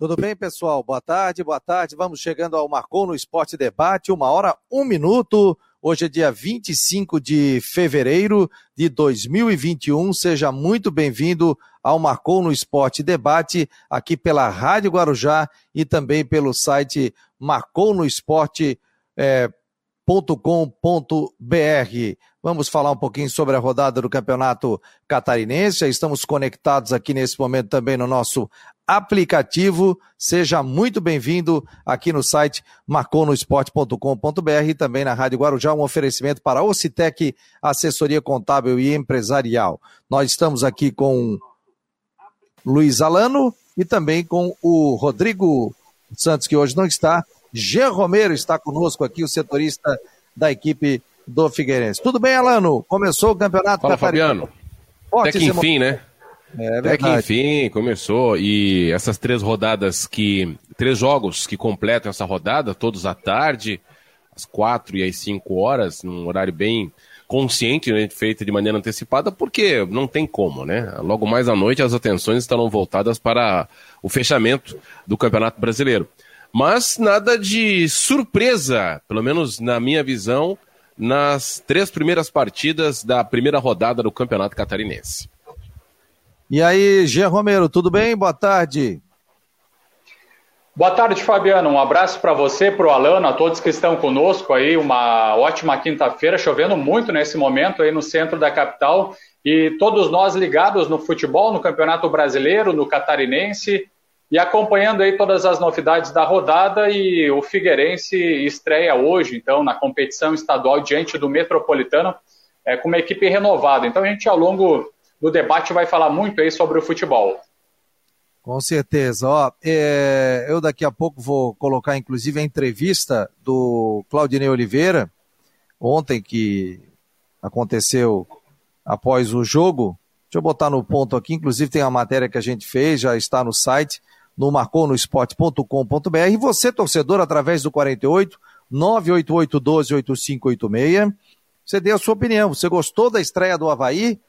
Tudo bem, pessoal? Boa tarde, boa tarde. Vamos chegando ao Marcou no Esporte Debate, uma hora, um minuto. Hoje é dia 25 de fevereiro de 2021. Seja muito bem-vindo ao Marcou no Esporte Debate, aqui pela Rádio Guarujá e também pelo site marcounoesporte.com.br. Vamos falar um pouquinho sobre a rodada do Campeonato Catarinense. Estamos conectados aqui nesse momento também no nosso aplicativo. Seja muito bem-vindo aqui no site marconosport.com.br e também na Rádio Guarujá, um oferecimento para a Ocitec, assessoria contábil e empresarial. Nós estamos aqui com Luiz Alano e também com o Rodrigo Santos, que hoje não está. Jean Romero está conosco aqui, o setorista da equipe do Figueirense. Tudo bem, Alano? Começou o campeonato Fala, Fabiano. Até que enfim, né? É Até que enfim começou e essas três rodadas que três jogos que completam essa rodada, todos à tarde, às quatro e às cinco horas, num horário bem consciente, né, feita de maneira antecipada, porque não tem como, né? Logo mais à noite as atenções estarão voltadas para o fechamento do Campeonato Brasileiro. Mas nada de surpresa, pelo menos na minha visão, nas três primeiras partidas da primeira rodada do Campeonato Catarinense. E aí, Jean Romero, tudo bem? Boa tarde. Boa tarde, Fabiano. Um abraço para você, para o Alano, a todos que estão conosco aí. Uma ótima quinta-feira, chovendo muito nesse momento aí no centro da capital. E todos nós ligados no futebol, no Campeonato Brasileiro, no Catarinense e acompanhando aí todas as novidades da rodada. E o Figueirense estreia hoje, então, na competição estadual diante do Metropolitano, é, com uma equipe renovada. Então, a gente, ao longo no debate vai falar muito aí sobre o futebol. Com certeza. Ó, é, eu daqui a pouco vou colocar, inclusive, a entrevista do Claudinei Oliveira, ontem que aconteceu após o jogo. Deixa eu botar no ponto aqui, inclusive tem a matéria que a gente fez, já está no site, no marconosport.com.br. E você, torcedor, através do 48 988 12 8586, você dê a sua opinião. Você gostou da estreia do Havaí?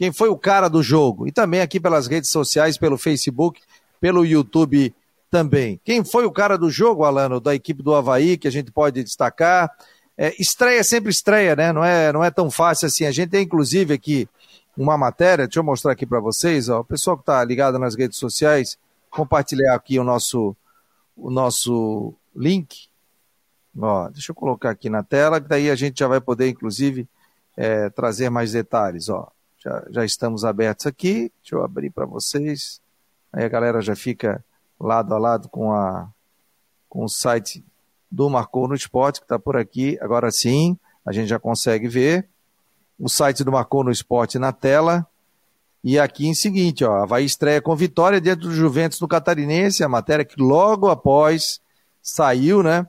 Quem foi o cara do jogo. E também aqui pelas redes sociais, pelo Facebook, pelo YouTube também. Quem foi o cara do jogo, Alano, da equipe do Havaí, que a gente pode destacar? É, estreia sempre estreia, né? Não é, não é tão fácil assim. A gente tem, inclusive, aqui uma matéria, deixa eu mostrar aqui para vocês, ó, o pessoal que está ligado nas redes sociais, compartilhar aqui o nosso, o nosso link. Ó, deixa eu colocar aqui na tela, que daí a gente já vai poder, inclusive, é, trazer mais detalhes. Ó. Já, já estamos abertos aqui. Deixa eu abrir para vocês. Aí a galera já fica lado a lado com, a, com o site do Marcou no Esporte, que está por aqui. Agora sim, a gente já consegue ver o site do Marcou no Esporte na tela. E aqui em seguinte, ó, vai estreia com vitória dentro do Juventus no Catarinense, a matéria que logo após saiu, né?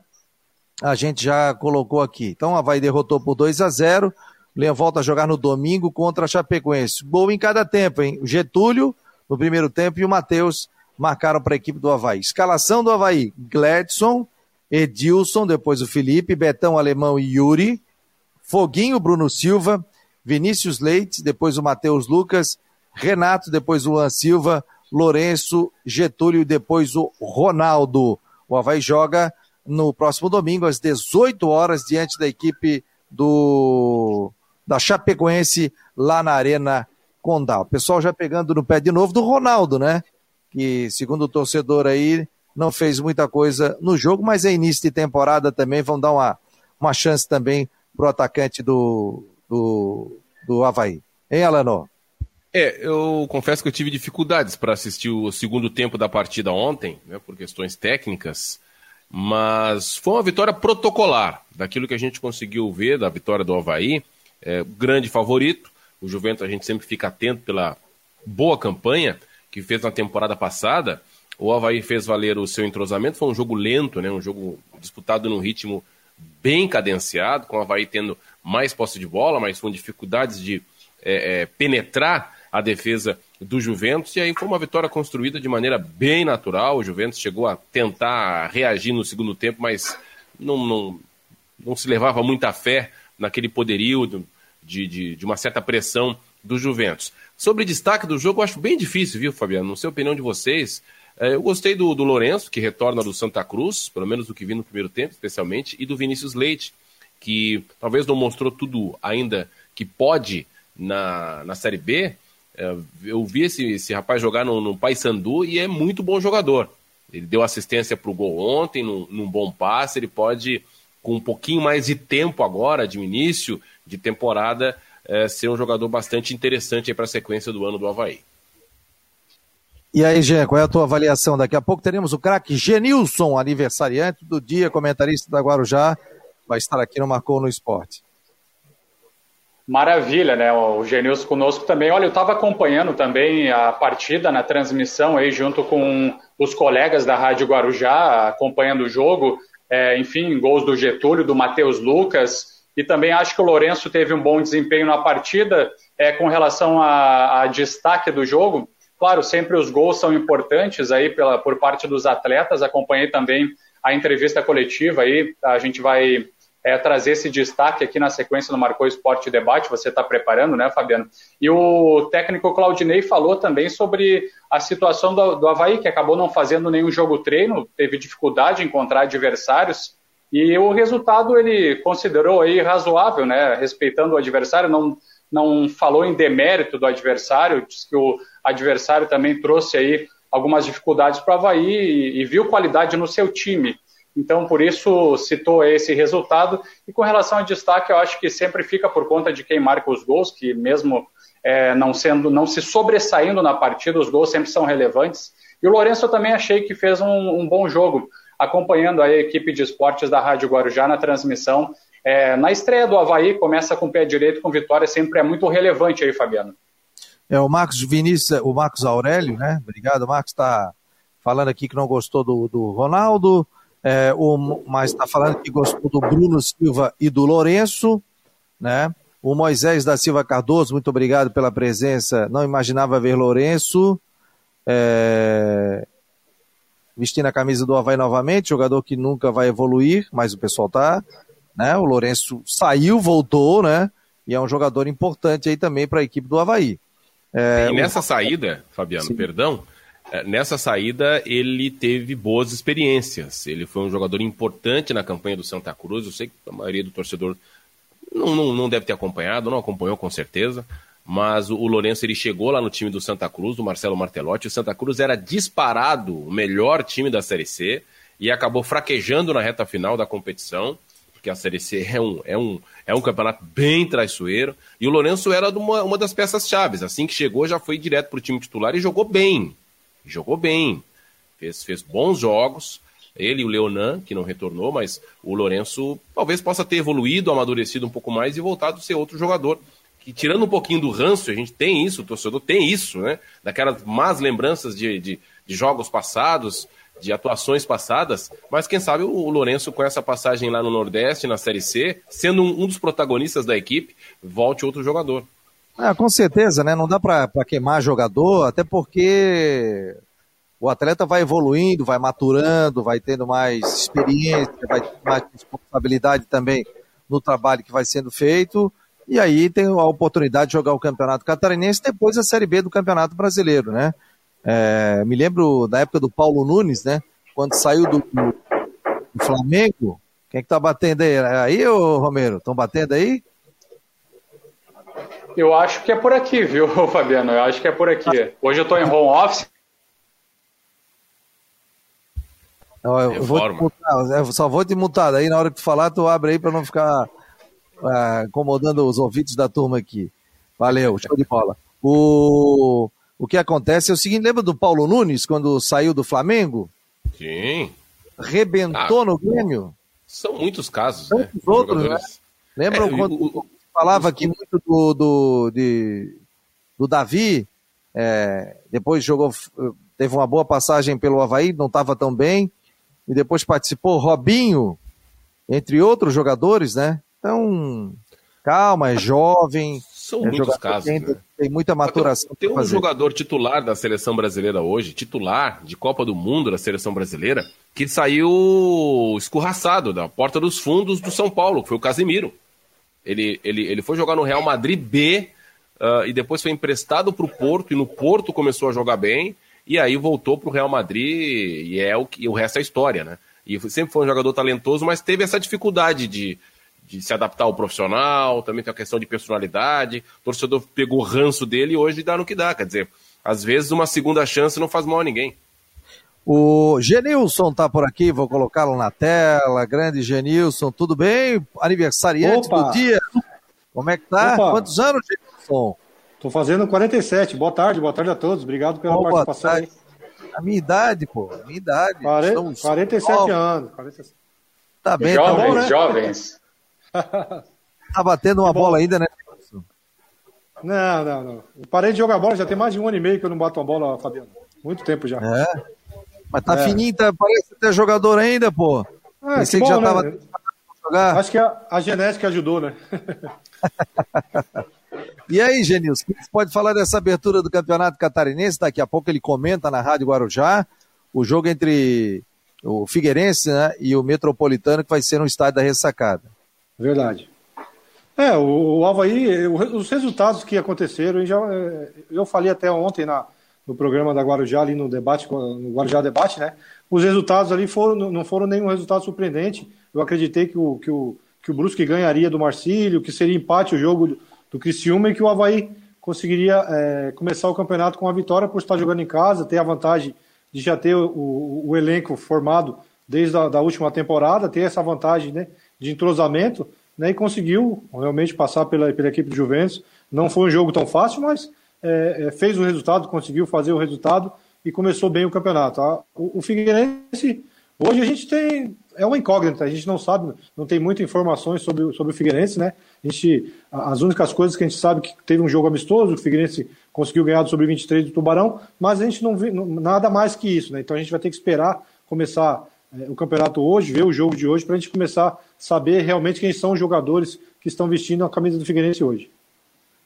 A gente já colocou aqui. Então, a Havaí derrotou por 2 a 0 Leão volta a jogar no domingo contra a Chapecoense. Gol em cada tempo, hein? O Getúlio no primeiro tempo e o Matheus marcaram para a equipe do Havaí. Escalação do Havaí: Gladson, Edilson, depois o Felipe, Betão Alemão e Yuri, Foguinho, Bruno Silva, Vinícius Leite, depois o Matheus Lucas, Renato, depois o Luan Silva, Lourenço, Getúlio depois o Ronaldo. O Havaí joga no próximo domingo às 18 horas diante da equipe do da Chapecoense lá na Arena Condal. O pessoal já pegando no pé de novo do Ronaldo, né? Que, segundo o torcedor aí, não fez muita coisa no jogo, mas é início de temporada também. Vão dar uma, uma chance também pro atacante do, do, do Havaí. Hein, Alano? É, eu confesso que eu tive dificuldades para assistir o segundo tempo da partida ontem, né, por questões técnicas, mas foi uma vitória protocolar, daquilo que a gente conseguiu ver da vitória do Havaí é, grande favorito. O Juventus a gente sempre fica atento pela boa campanha que fez na temporada passada. O Havaí fez valer o seu entrosamento. Foi um jogo lento, né? um jogo disputado num ritmo bem cadenciado, com o Havaí tendo mais posse de bola, mas com dificuldades de é, é, penetrar a defesa do Juventus. E aí foi uma vitória construída de maneira bem natural. O Juventus chegou a tentar reagir no segundo tempo, mas não, não, não se levava muita fé naquele poderio de, de, de uma certa pressão do Juventus. Sobre destaque do jogo, eu acho bem difícil, viu, Fabiano? Não sei a opinião de vocês. É, eu gostei do, do Lourenço, que retorna do Santa Cruz, pelo menos do que vi no primeiro tempo, especialmente, e do Vinícius Leite, que talvez não mostrou tudo ainda que pode na, na Série B. É, eu vi esse, esse rapaz jogar no, no Paysandu e é muito bom jogador. Ele deu assistência para o gol ontem, num, num bom passe, ele pode, com um pouquinho mais de tempo agora, de início de temporada, é, ser um jogador bastante interessante para a sequência do ano do Havaí. E aí, Gê, qual é a tua avaliação? Daqui a pouco teremos o craque Genilson, aniversariante do dia, comentarista da Guarujá, vai estar aqui no Marcou no Esporte. Maravilha, né? O Genilson conosco também. Olha, eu estava acompanhando também a partida na transmissão aí, junto com os colegas da Rádio Guarujá, acompanhando o jogo. É, enfim, gols do Getúlio, do Matheus Lucas. E também acho que o Lourenço teve um bom desempenho na partida é, com relação a, a destaque do jogo. Claro, sempre os gols são importantes aí pela, por parte dos atletas. Acompanhei também a entrevista coletiva aí. A gente vai é, trazer esse destaque aqui na sequência do Marcou Esporte Debate. Você está preparando, né, Fabiano? E o técnico Claudinei falou também sobre a situação do, do Havaí, que acabou não fazendo nenhum jogo treino, teve dificuldade em encontrar adversários. E o resultado ele considerou aí razoável, né? Respeitando o adversário, não, não falou em demérito do adversário, disse que o adversário também trouxe aí algumas dificuldades para o Havaí e, e, viu qualidade no seu time. Então, por isso, citou esse resultado. E com relação ao destaque, eu acho que sempre fica por conta de quem marca os gols, que mesmo é, não sendo, não se sobressaindo na partida, os gols sempre são relevantes. E o Lourenço eu também achei que fez um, um bom jogo, acompanhando a equipe de esportes da Rádio Guarujá na transmissão. É, na estreia do Havaí, começa com o pé direito, com vitória, sempre é muito relevante aí, Fabiano. É, o Marcos Vinícius, o Marcos Aurélio, né? Obrigado, Marcos está falando aqui que não gostou do, do Ronaldo, é, o, mas está falando que gostou do Bruno Silva e do Lourenço, né? O Moisés da Silva Cardoso, muito obrigado pela presença. Não imaginava ver Lourenço é, vestindo a camisa do Havaí novamente, jogador que nunca vai evoluir, mas o pessoal tá, né? O Lourenço saiu, voltou, né? E é um jogador importante aí também para a equipe do Havaí. É, e nessa o... saída, Fabiano, Sim. perdão, nessa saída ele teve boas experiências. Ele foi um jogador importante na campanha do Santa Cruz. Eu sei que a maioria do torcedor não, não, não deve ter acompanhado, não acompanhou com certeza. Mas o, o Lourenço ele chegou lá no time do Santa Cruz, do Marcelo Martelotti. O Santa Cruz era disparado o melhor time da Série C e acabou fraquejando na reta final da competição porque a Série C é um, é um, é um campeonato bem traiçoeiro. E o Lourenço era uma, uma das peças chaves. Assim que chegou, já foi direto para o time titular e jogou bem. Jogou bem. Fez, fez bons jogos. Ele e o Leonan, que não retornou, mas o Lourenço talvez possa ter evoluído, amadurecido um pouco mais e voltado a ser outro jogador. Que tirando um pouquinho do ranço, a gente tem isso, o torcedor tem isso, né? Daquelas más lembranças de, de, de jogos passados, de atuações passadas, mas quem sabe o Lourenço, com essa passagem lá no Nordeste, na Série C, sendo um, um dos protagonistas da equipe, volte outro jogador. Ah, com certeza, né? Não dá para queimar jogador, até porque o atleta vai evoluindo, vai maturando, vai tendo mais experiência, vai ter mais responsabilidade também no trabalho que vai sendo feito. E aí tem a oportunidade de jogar o Campeonato Catarinense depois a Série B do Campeonato Brasileiro, né? É, me lembro da época do Paulo Nunes, né? Quando saiu do, do, Flamengo. Quem é que tá batendo aí? Aí, ô Romero? Estão batendo aí? Eu acho que é por aqui, viu, Fabiano? Eu acho que é por aqui. Hoje eu estou em home office. Não, eu, vou mutar, eu só vou te mutar. Aí na hora que tu falar, tu abre aí para não ficar uh, incomodando os ouvidos da turma aqui. Valeu, show de bola. O o que acontece é o seguinte: lembra do Paulo Nunes, quando saiu do Flamengo? Sim. Rebentou ah, no Grêmio? São muitos casos, né? outros, né? Lembram é, quando o, falava aqui muito do, do, de, do Davi, é, depois jogou, teve uma boa passagem pelo Havaí, não estava tão bem, e depois participou Robinho, entre outros jogadores, né? Então, calma, é jovem. São é muitos casos. Tem, né? tem muita maturação. Tem, tem um jogador titular da seleção brasileira hoje, titular de Copa do Mundo da seleção brasileira, que saiu escorraçado da porta dos fundos do São Paulo, que foi o Casimiro. Ele, ele, ele foi jogar no Real Madrid B uh, e depois foi emprestado para o Porto, e no Porto começou a jogar bem. e aí voltou para o Real Madrid e é o que o resto é história, né? E sempre foi um jogador talentoso, mas teve essa dificuldade de, de se adaptar ao profissional, também tem a questão de personalidade. O torcedor pegou o ranço dele e hoje dá no que dá. Quer dizer, às vezes uma segunda chance não faz mal a ninguém. O Genilson tá por aqui, vou colocá-lo na tela. Grande Genilson, tudo bem? Aniversariante Opa. do dia. Como é que tá? Opa. Quantos anos, Genilson? Tô fazendo 47. Boa tarde, boa tarde a todos. Obrigado pela oh, participação. A minha idade, pô, a minha idade. Pare... 47 anos. 47. Tá bem, jovens, tá bom, né? Jovens. tá batendo uma bola ainda, né? Não, não, não. Eu parei de jogar bola, já tem mais de um ano e meio que eu não bato uma bola, Fabiano. Muito tempo já. É. Mas tá é. fininho, tá, parece ter jogador ainda, pô. É, Pensei que, bom, já tava né? jogar. Acho que a, a genética ajudou, né? e aí, Genilson, o que você pode falar dessa abertura do Campeonato Catarinense? Daqui a pouco ele comenta na Rádio Guarujá o jogo entre o Figueirense né, e o Metropolitano, que vai ser no estádio da Ressacada. Verdade. É, o, o Havaí, os resultados que aconteceram, já, é, eu falei até ontem na, no programa da Guarujá, ali no debate, no Guarujá Debate, né? Os resultados ali foram, não foram nenhum resultado surpreendente. Eu acreditei que o, que o, que o Brusque ganharia do Marcílio, que seria empate o jogo do, do Criciúma e que o Havaí conseguiria é, começar o campeonato com a vitória por estar jogando em casa, ter a vantagem de já ter o, o, o elenco formado desde a da última temporada, ter essa vantagem né, de entrosamento, né, e conseguiu realmente passar pela, pela equipe de Juventus. Não foi um jogo tão fácil, mas é, é, fez o resultado, conseguiu fazer o resultado e começou bem o campeonato. O, o, Figueirense, hoje a gente tem. É uma incógnita, a gente não sabe, não tem muitas informações sobre, sobre o Figueirense, né? A gente, as únicas coisas que a gente sabe que teve um jogo amistoso, o Figueirense conseguiu ganhar do Sub-23 do Tubarão, mas a gente não vê nada mais que isso, né? Então a gente vai ter que esperar começar é, o campeonato hoje, ver o jogo de hoje, para a gente começar a saber realmente quem são os jogadores que estão vestindo a camisa do Figueirense hoje.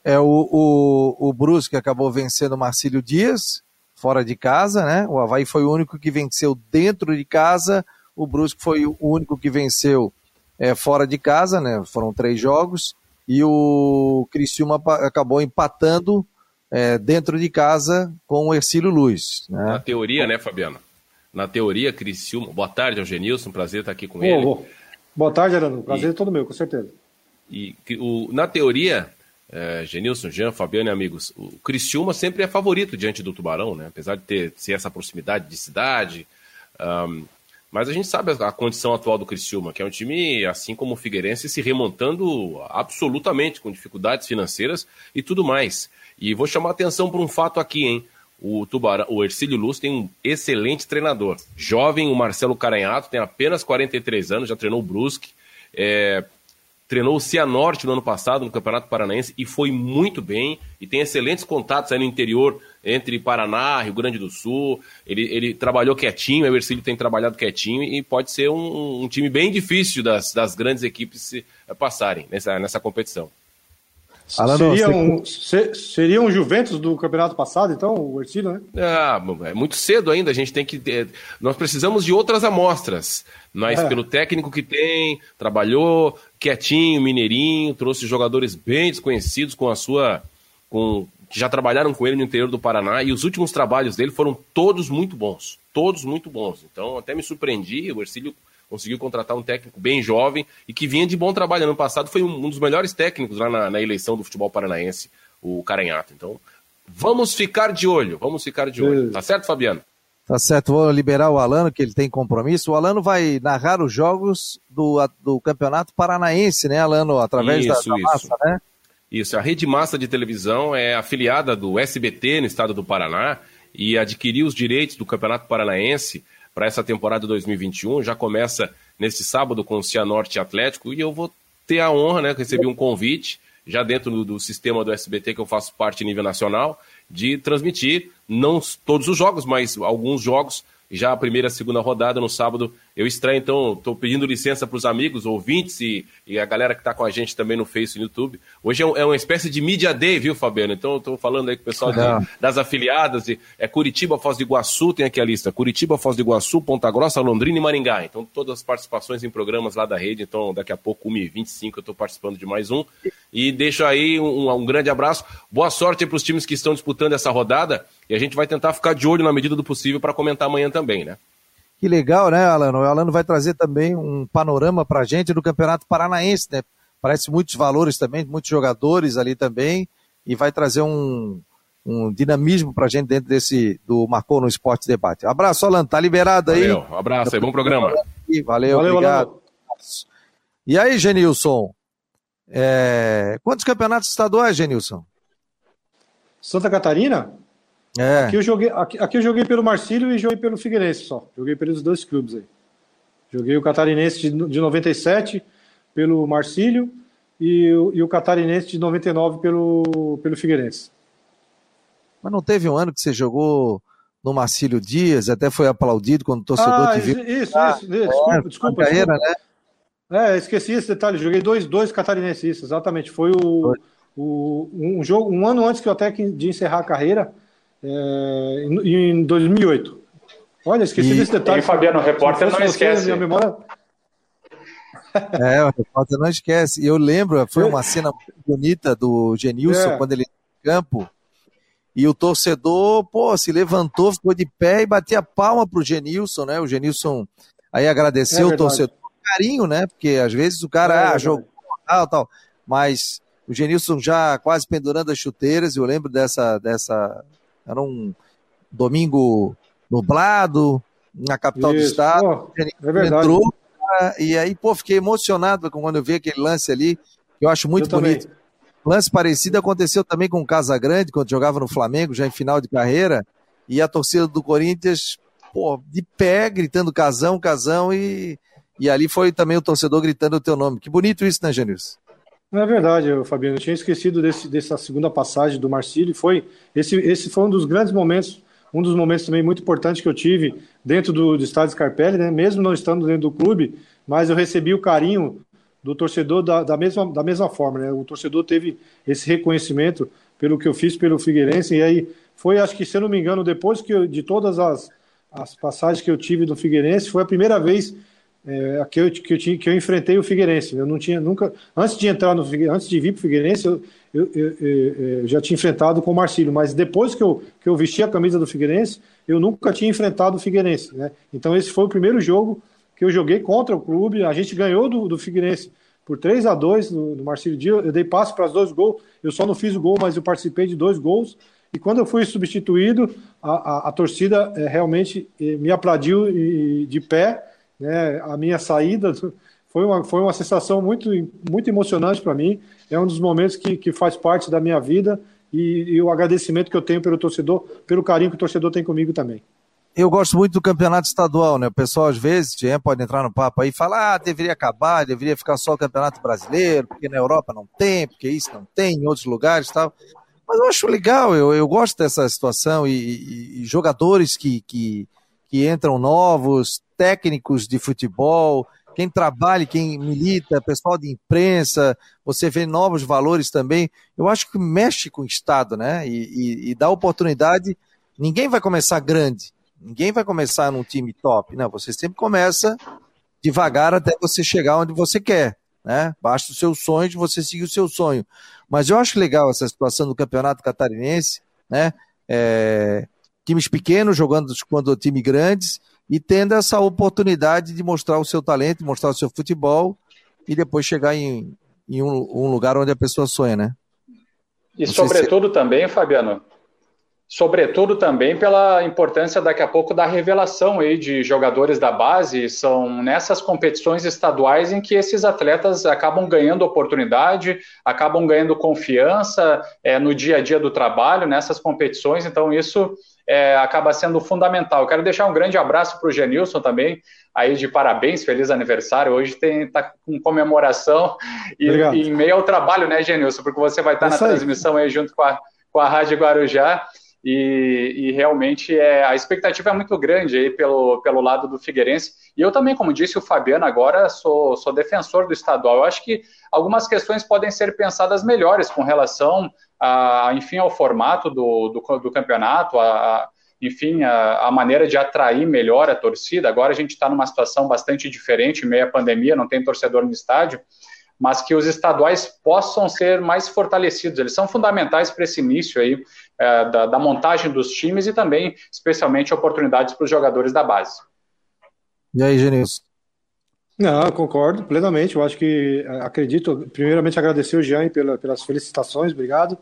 É, o, o, o Brusque acabou vencendo o Marcílio Dias, fora de casa, né? O Havaí foi o único que venceu dentro de casa, o Brusque foi o único que venceu é, fora de casa, né? Foram três jogos, e o Criciúma acabou empatando é, dentro de casa com o Ercílio Luz. Né? Na teoria, né, Fabiano? Na teoria, Criciúma. Boa tarde, Eugenilson, prazer estar aqui com oh, ele. Boa tarde, Arano. Prazer e, é todo meu, com certeza. E o, na teoria, é, Genilson, Jean, Fabiano e amigos, o Criciúma sempre é favorito diante do Tubarão, né? Apesar de ter ser essa proximidade de cidade. Um, mas a gente sabe a, a, condição atual do Criciúma, que é um time, assim como o Figueirense, se remontando absolutamente, com dificuldades financeiras e tudo mais. E vou chamar atenção para um fato aqui, hein? O Tubarão, o Ercílio Luz tem um excelente treinador. Jovem, o Marcelo Caranhato, tem apenas 43 anos, já treinou o Brusque. É, treinou o Cianorte no ano passado, no Campeonato Paranaense, e foi muito bem, e tem excelentes contatos aí no interior, entre Paraná, Rio Grande do Sul, ele, ele trabalhou quietinho, o Ercílio tem trabalhado quietinho, e pode ser um, um time bem difícil das, das grandes equipes se, eh, passarem nessa, nessa competição. Seria, um, seria um Juventus do campeonato passado, então, o Ercílio, né? Ah, é muito cedo ainda, a gente tem que. Ter, nós precisamos de outras amostras. Mas é. pelo técnico que tem, trabalhou quietinho, mineirinho, trouxe jogadores bem desconhecidos com a sua. Com, que já trabalharam com ele no interior do Paraná, e os últimos trabalhos dele foram todos muito bons. Todos muito bons. Então, até me surpreendi, o Ercílio conseguiu contratar um técnico bem jovem e que vinha de bom trabalho. Ano passado foi um, um dos melhores técnicos lá na, na, eleição do futebol paranaense, o Caranhato. Então, vamos ficar de olho, vamos ficar de olho. Tá certo, Fabiano? Tá certo, vou liberar o Alano, que ele tem compromisso. O Alano vai narrar os jogos do, do Campeonato Paranaense, né, Alano? Através isso, da, da massa, né? Isso, a Rede Massa de Televisão é afiliada do SBT no estado do Paraná e adquiriu os direitos do Campeonato Paranaense para essa temporada 2021. Já começa neste sábado com o Cianorte Atlético e eu vou ter a honra, né, receber um convite já dentro do, do sistema do SBT que eu faço parte nível nacional de transmitir não todos os jogos, mas alguns jogos. Já a primeira e segunda rodada no sábado eu estreio, então estou pedindo licença para os amigos, ouvintes e, e, a galera que está com a gente também no Face e no YouTube. Hoje é, um, é, uma espécie de Media Day, viu, Fabiano? Então estou falando aí com o pessoal de, das afiliadas. E, é Curitiba, Foz do Iguaçu, tem aqui a lista. Curitiba, Foz do Iguaçu, Ponta Grossa, Londrina e Maringá. Então todas as participações em programas lá da rede. Então daqui a pouco, 1h25, eu estou participando de mais um. E deixo aí um, um grande abraço. Boa sorte para os times que estão disputando essa rodada. E a gente vai tentar ficar de olho na medida do possível para comentar amanhã também, né? Que legal, né, Alano? O Alano vai trazer também um panorama para a gente do Campeonato Paranaense, né? Parece muitos valores também, muitos jogadores ali também, e vai trazer um, um dinamismo para a gente dentro desse do Marcou no Esporte Debate. Abraço, Alano, tá liberado aí. Valeu, um abraço aí, bom programa. Valeu, Valeu obrigado. Alano. E aí, Genilson? É... Quantos campeonatos estaduais, Genilson? Santa Catarina? É. Aqui eu joguei, aqui, aqui eu joguei pelo Marcílio e joguei pelo Figueirense só. Joguei pelos dois clubes aí. Joguei o Catarinense de, de 97 pelo Marcílio e, e o Catarinense de 99 pelo, pelo Figueirense. Mas não teve um ano que você jogou no Marcílio Dias, até foi aplaudido quando o torcedor ah, te viu. Isso, ah, isso, desculpa, é, desculpa. Carreira, desculpa. né? É, esqueci esse detalhe. Joguei dois, dois catarinenses, exatamente. Foi o, o, um jogo um ano antes que eu até de encerrar a carreira é, em 2008. Olha, esqueci e, desse detalhe. E Fabiano, o repórter não esquece. Minha memória... É, o repórter não esquece. E eu lembro, foi uma cena bonita do Genilson, é. quando ele em campo, e o torcedor, pô, se levantou, ficou de pé e batia palma pro Genilson, né? O Genilson aí agradeceu é o torcedor carinho, né? Porque às vezes o cara, é, ah, jogou tal, tal. Mas o Genilson já quase pendurando as chuteiras, eu lembro dessa, dessa era um domingo nublado, na capital Isso. do estado. Pô, é verdade. Entrou, e aí, pô, fiquei emocionado quando eu vi aquele lance ali, que eu acho muito eu bonito. Também. Lance parecido aconteceu também com o Casagrande, quando jogava no Flamengo, já em final de carreira, e a torcida do Corinthians, pô, de pé, gritando casão, casão, e, e ali foi também o torcedor gritando o teu nome. Que bonito isso, né, Janilson? Não é verdade, Fabiano. Eu tinha esquecido desse, dessa segunda passagem do Marcílio. Foi esse, esse foi um dos grandes momentos, um dos momentos também muito importantes que eu tive dentro do, do estádio Scarpelli, né? Mesmo não estando dentro do clube, mas eu recebi o carinho do torcedor da, da mesma, da mesma forma, né? O torcedor teve esse reconhecimento pelo que eu fiz pelo Figueirense e aí foi, acho que se eu não me engano, depois que eu, de todas as, as passagens que eu tive do Figueirense, foi a primeira vez é, que, eu, que, eu tinha, que eu enfrentei o Figueirense. Eu não tinha nunca. Antes de entrar no antes de vir para o Figueirense, eu, eu, eu, já tinha enfrentado com o Marcílio, mas depois que eu, que eu vesti a camisa do Figueirense, eu nunca tinha enfrentado o Figueirense. Né? Então, esse foi o primeiro jogo que eu joguei contra o clube. A gente ganhou do, do Figueirense por 3 a 2 no, no Marcílio Dias. Eu dei passo para os dois gols. Eu só não fiz o gol, mas eu participei de dois gols. E quando eu fui substituído, a, a, a torcida é, realmente é, me aplaudiu de pé né? A minha saída foi uma, foi uma sensação muito, muito emocionante para mim. É um dos momentos que, que faz parte da minha vida e, e o agradecimento que eu tenho pelo torcedor, pelo carinho que o torcedor tem comigo também. Eu gosto muito do campeonato estadual, né? O pessoal às vezes pode entrar no papo aí e falar, ah, deveria acabar, deveria ficar só o campeonato brasileiro, porque na Europa não tem, porque isso não tem, em outros lugares tal. Mas eu acho legal, eu, eu gosto dessa situação e, e, e jogadores que, que, que entram novos, técnicos de futebol, quem trabalha, quem milita, pessoal de imprensa, você vê novos valores também. Eu acho que mexe com o Estado, né? E, e, e dá oportunidade. Ninguém vai começar grande, ninguém vai começar num time top. Não, você sempre começa devagar até você chegar onde você quer. Né? Basta o seu sonho de você seguir o seu sonho. Mas eu acho legal essa situação do campeonato catarinense, né? É, times pequenos jogando contra times grandes e tendo essa oportunidade de mostrar o seu talento, mostrar o seu futebol e depois chegar em, em um, um, lugar onde a pessoa sonha, né? E Não sobretudo se... também, Fabiano, sobretudo também pela importância daqui a pouco da revelação aí de jogadores da base, são nessas competições estaduais em que esses atletas acabam ganhando oportunidade, acabam ganhando confiança é, no dia a dia do trabalho, nessas competições, então isso é, acaba sendo fundamental. Eu quero deixar um grande abraço para o Genilson também, aí de parabéns, feliz aniversário. Hoje está com comemoração e, e, em meio ao trabalho, né, Genilson? Porque você vai estar tá na aí. transmissão aí junto com a, com a Rádio Guarujá. E, e, realmente é, a expectativa é muito grande aí pelo, pelo lado do Figueirense. E eu também, como disse o Fabiano, agora sou, sou defensor do estadual. Eu acho que algumas questões podem ser pensadas melhores com relação a, enfim, ao formato do, do, do campeonato, a, enfim, a, a, maneira de atrair melhor a torcida. Agora a gente está numa situação bastante diferente, meio à pandemia, não tem torcedor no estádio, mas que os estaduais possam ser mais fortalecidos. Eles são fundamentais para esse início aí é, da, da montagem dos times e também, especialmente, oportunidades para os jogadores da base. E aí, Genilson? Não, concordo plenamente. Eu acho que é, acredito, primeiramente agradecer o Jean pela, pelas felicitações, obrigado.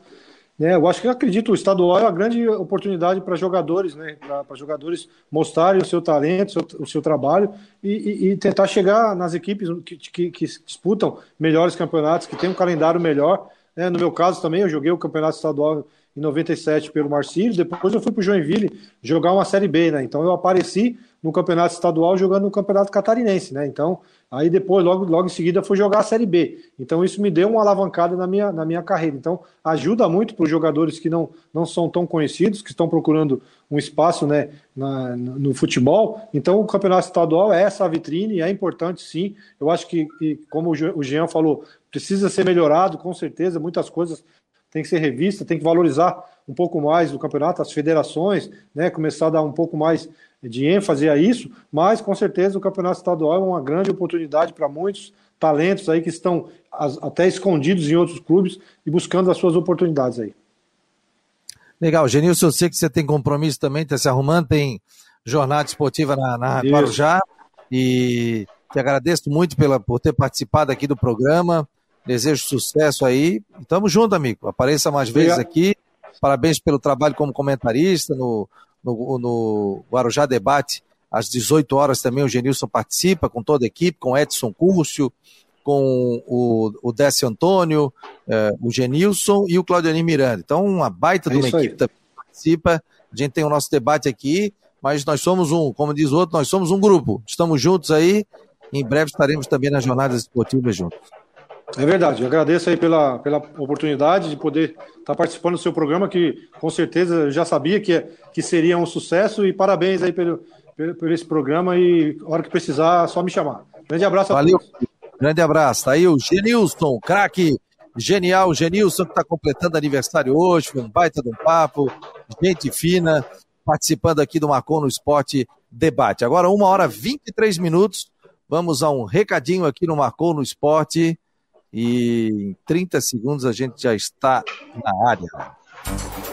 Né, eu acho que eu acredito o estadual é uma grande oportunidade para jogadores, né, para jogadores mostrarem o seu talento, o seu, o seu trabalho e, e, e, tentar chegar nas equipes que, que, que, disputam melhores campeonatos, que tem um calendário melhor. Né, no meu caso também, eu joguei o campeonato estadual em 97 pelo Marcílio, depois eu fui para o Joinville jogar uma Série B, né? Então eu apareci no campeonato estadual jogando no campeonato catarinense, né? Então Aí depois, logo, logo em seguida, fui jogar a Série B. Então isso me deu uma alavancada na minha, na minha carreira. Então ajuda muito para os jogadores que não, não são tão conhecidos, que estão procurando um espaço né, na, no futebol. Então o campeonato estadual é essa vitrine, é importante sim. Eu acho que, que como o Jean falou, precisa ser melhorado, com certeza. Muitas coisas têm que ser revistas, tem que valorizar um pouco mais o campeonato, as federações, né, começar a dar um pouco mais de ênfase a isso, mas com certeza o campeonato estadual é uma grande oportunidade para muitos talentos aí que estão até escondidos em outros clubes e buscando as suas oportunidades aí. Legal, Genilson, eu sei que você tem compromisso também, está se arrumando, tem jornada esportiva na, na Guarujá e te agradeço muito pela, por ter participado aqui do programa, desejo sucesso aí, estamos juntos, amigo, apareça mais vezes aqui, parabéns pelo trabalho como comentarista no, no, no Guarujá Debate, às 18 horas também o Genilson participa com toda a equipe, com Edson Cúrcio, com o, o Décio Antônio, eh, o Genilson e o Claudio Miranda. Então, uma baita é de uma equipe também participa. A gente tem o nosso debate aqui, mas nós somos um, como diz o outro, nós somos um grupo. Estamos juntos aí. Em breve estaremos também nas jornadas esportivas juntos. É verdade, eu agradeço aí pela, pela oportunidade de poder estar participando do seu programa, que com certeza eu já sabia que, que seria um sucesso, e parabéns aí pelo, pelo, por esse programa, e a hora que precisar, é só me chamar. Grande abraço a Valeu. todos. Grande abraço. Tá aí o Genilson, craque genial, Genilson, que está completando aniversário hoje, foi um baita de um papo, gente fina, participando aqui do Marcon no Esporte Debate. Agora, uma hora 23 minutos, vamos a um recadinho aqui no Marcon no Esporte e em 30 segundos a gente já está na área.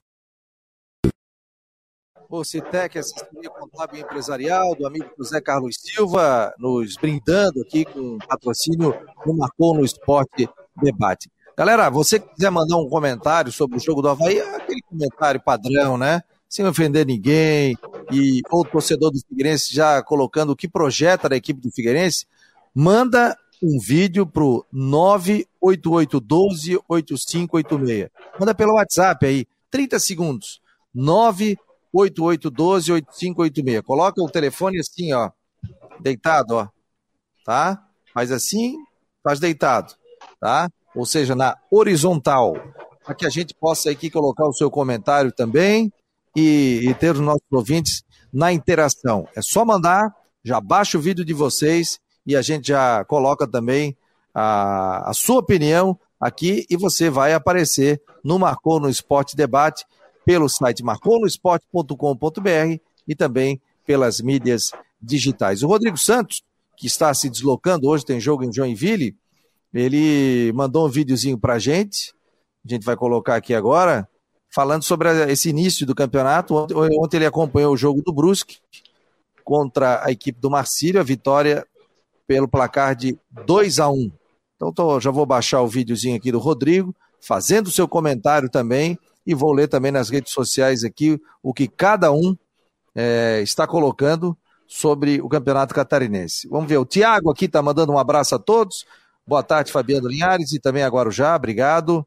O Citec, assessoria contábil empresarial, do amigo José Carlos Silva, nos brindando aqui com patrocínio do Marcou no Esporte Debate. Galera, você que quiser mandar um comentário sobre o jogo do Havaí, é aquele comentário padrão, né? Sem ofender ninguém, e ou torcedor do Figueirense já colocando o que projeta da equipe do Figueirense, manda um vídeo pro 988128586. Manda pelo WhatsApp aí, 30 segundos. 988 8812-8586. Coloca o telefone assim, ó, deitado, ó, tá? Faz assim, faz deitado, tá? Ou seja, na horizontal, para que a gente possa aqui colocar o seu comentário também e, e ter os nossos ouvintes na interação. É só mandar, já baixa o vídeo de vocês e a gente já coloca também a, a sua opinião aqui e você vai aparecer no Marcou no Esporte Debate pelo site marconosport.com.br e também pelas mídias digitais. O Rodrigo Santos, que está se deslocando hoje, tem jogo em Joinville, ele mandou um videozinho para a gente, a gente vai colocar aqui agora, falando sobre esse início do campeonato. Ontem ele acompanhou o jogo do Brusque contra a equipe do Marcílio, a vitória pelo placar de 2 a 1 Então tô, já vou baixar o videozinho aqui do Rodrigo, fazendo seu comentário também e vou ler também nas redes sociais aqui o que cada um é, está colocando sobre o Campeonato Catarinense. Vamos ver, o Tiago aqui está mandando um abraço a todos. Boa tarde, Fabiano Linhares e também a Guarujá, obrigado.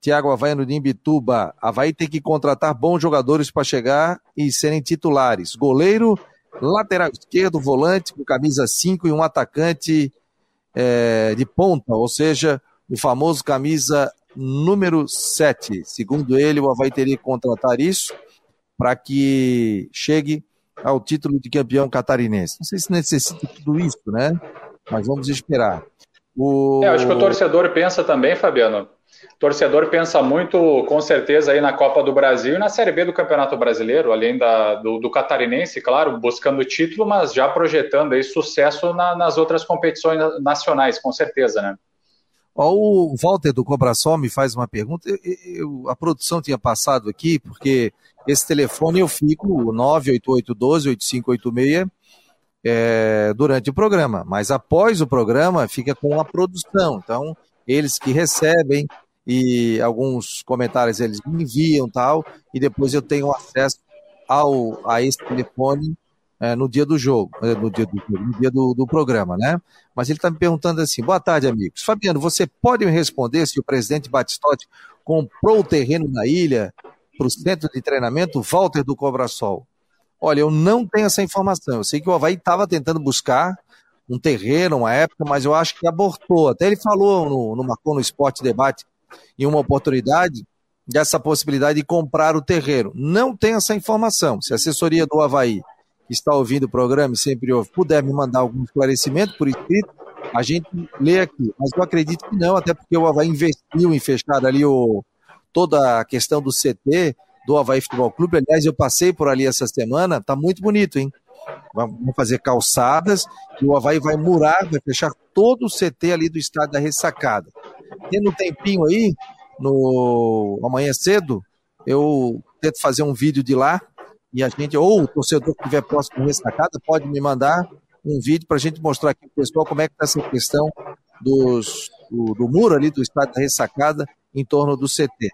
Tiago Havaiano de Imbituba, Havaí tem que contratar bons jogadores para chegar e serem titulares. Goleiro, lateral esquerdo, volante com camisa 5 e um atacante é, de ponta, ou seja, o famoso camisa número 7. Segundo ele, o Havaí teria que contratar isso para que chegue ao título de campeão catarinense. Não sei se necessita tudo isso, né? Mas vamos esperar. O... É, acho que o torcedor pensa também, Fabiano. O torcedor pensa muito, com certeza, aí na Copa do Brasil e na Série B do Campeonato Brasileiro, além da, do, do catarinense, claro, buscando o título, mas já projetando aí sucesso na, nas outras competições nacionais, com certeza, né? O Walter do Cobrasol me faz uma pergunta. Eu, eu, a produção tinha passado aqui, porque esse telefone eu fico, 98812-8586, é, durante o programa. Mas após o programa, fica com a produção. Então, eles que recebem e alguns comentários eles me enviam tal, e depois eu tenho acesso ao, a esse telefone é, no dia do jogo, é, no dia, do, no dia do, do programa, né? Mas ele está me perguntando assim: boa tarde, amigos. Fabiano, você pode me responder se o presidente Batistotti comprou o terreno na ilha para o centro de treinamento Walter do Cobrasol? Olha, eu não tenho essa informação. Eu sei que o Havaí estava tentando buscar um terreno, uma época, mas eu acho que abortou. Até ele falou no, no Marcou no Esporte Debate em uma oportunidade dessa possibilidade de comprar o terreno. Não tem essa informação. Se a assessoria do Havaí que está ouvindo o programa e sempre ouve, puder me mandar algum esclarecimento por escrito, a gente lê aqui. Mas eu acredito que não, até porque o Havaí investiu em fechar ali o, toda a questão do CT do Havaí Futebol Clube. Aliás, eu passei por ali essa semana, tá muito bonito, hein? Vamos fazer calçadas e o Havaí vai murar, vai fechar todo o CT ali do estádio da Ressacada. Tendo um tempinho aí, no amanhã cedo, eu tento fazer um vídeo de lá e a gente, ou o torcedor que estiver próximo da ressacada, pode me mandar um vídeo para a gente mostrar aqui para o pessoal como é que está essa questão dos, do, do, muro ali do estádio da ressacada em torno do CT.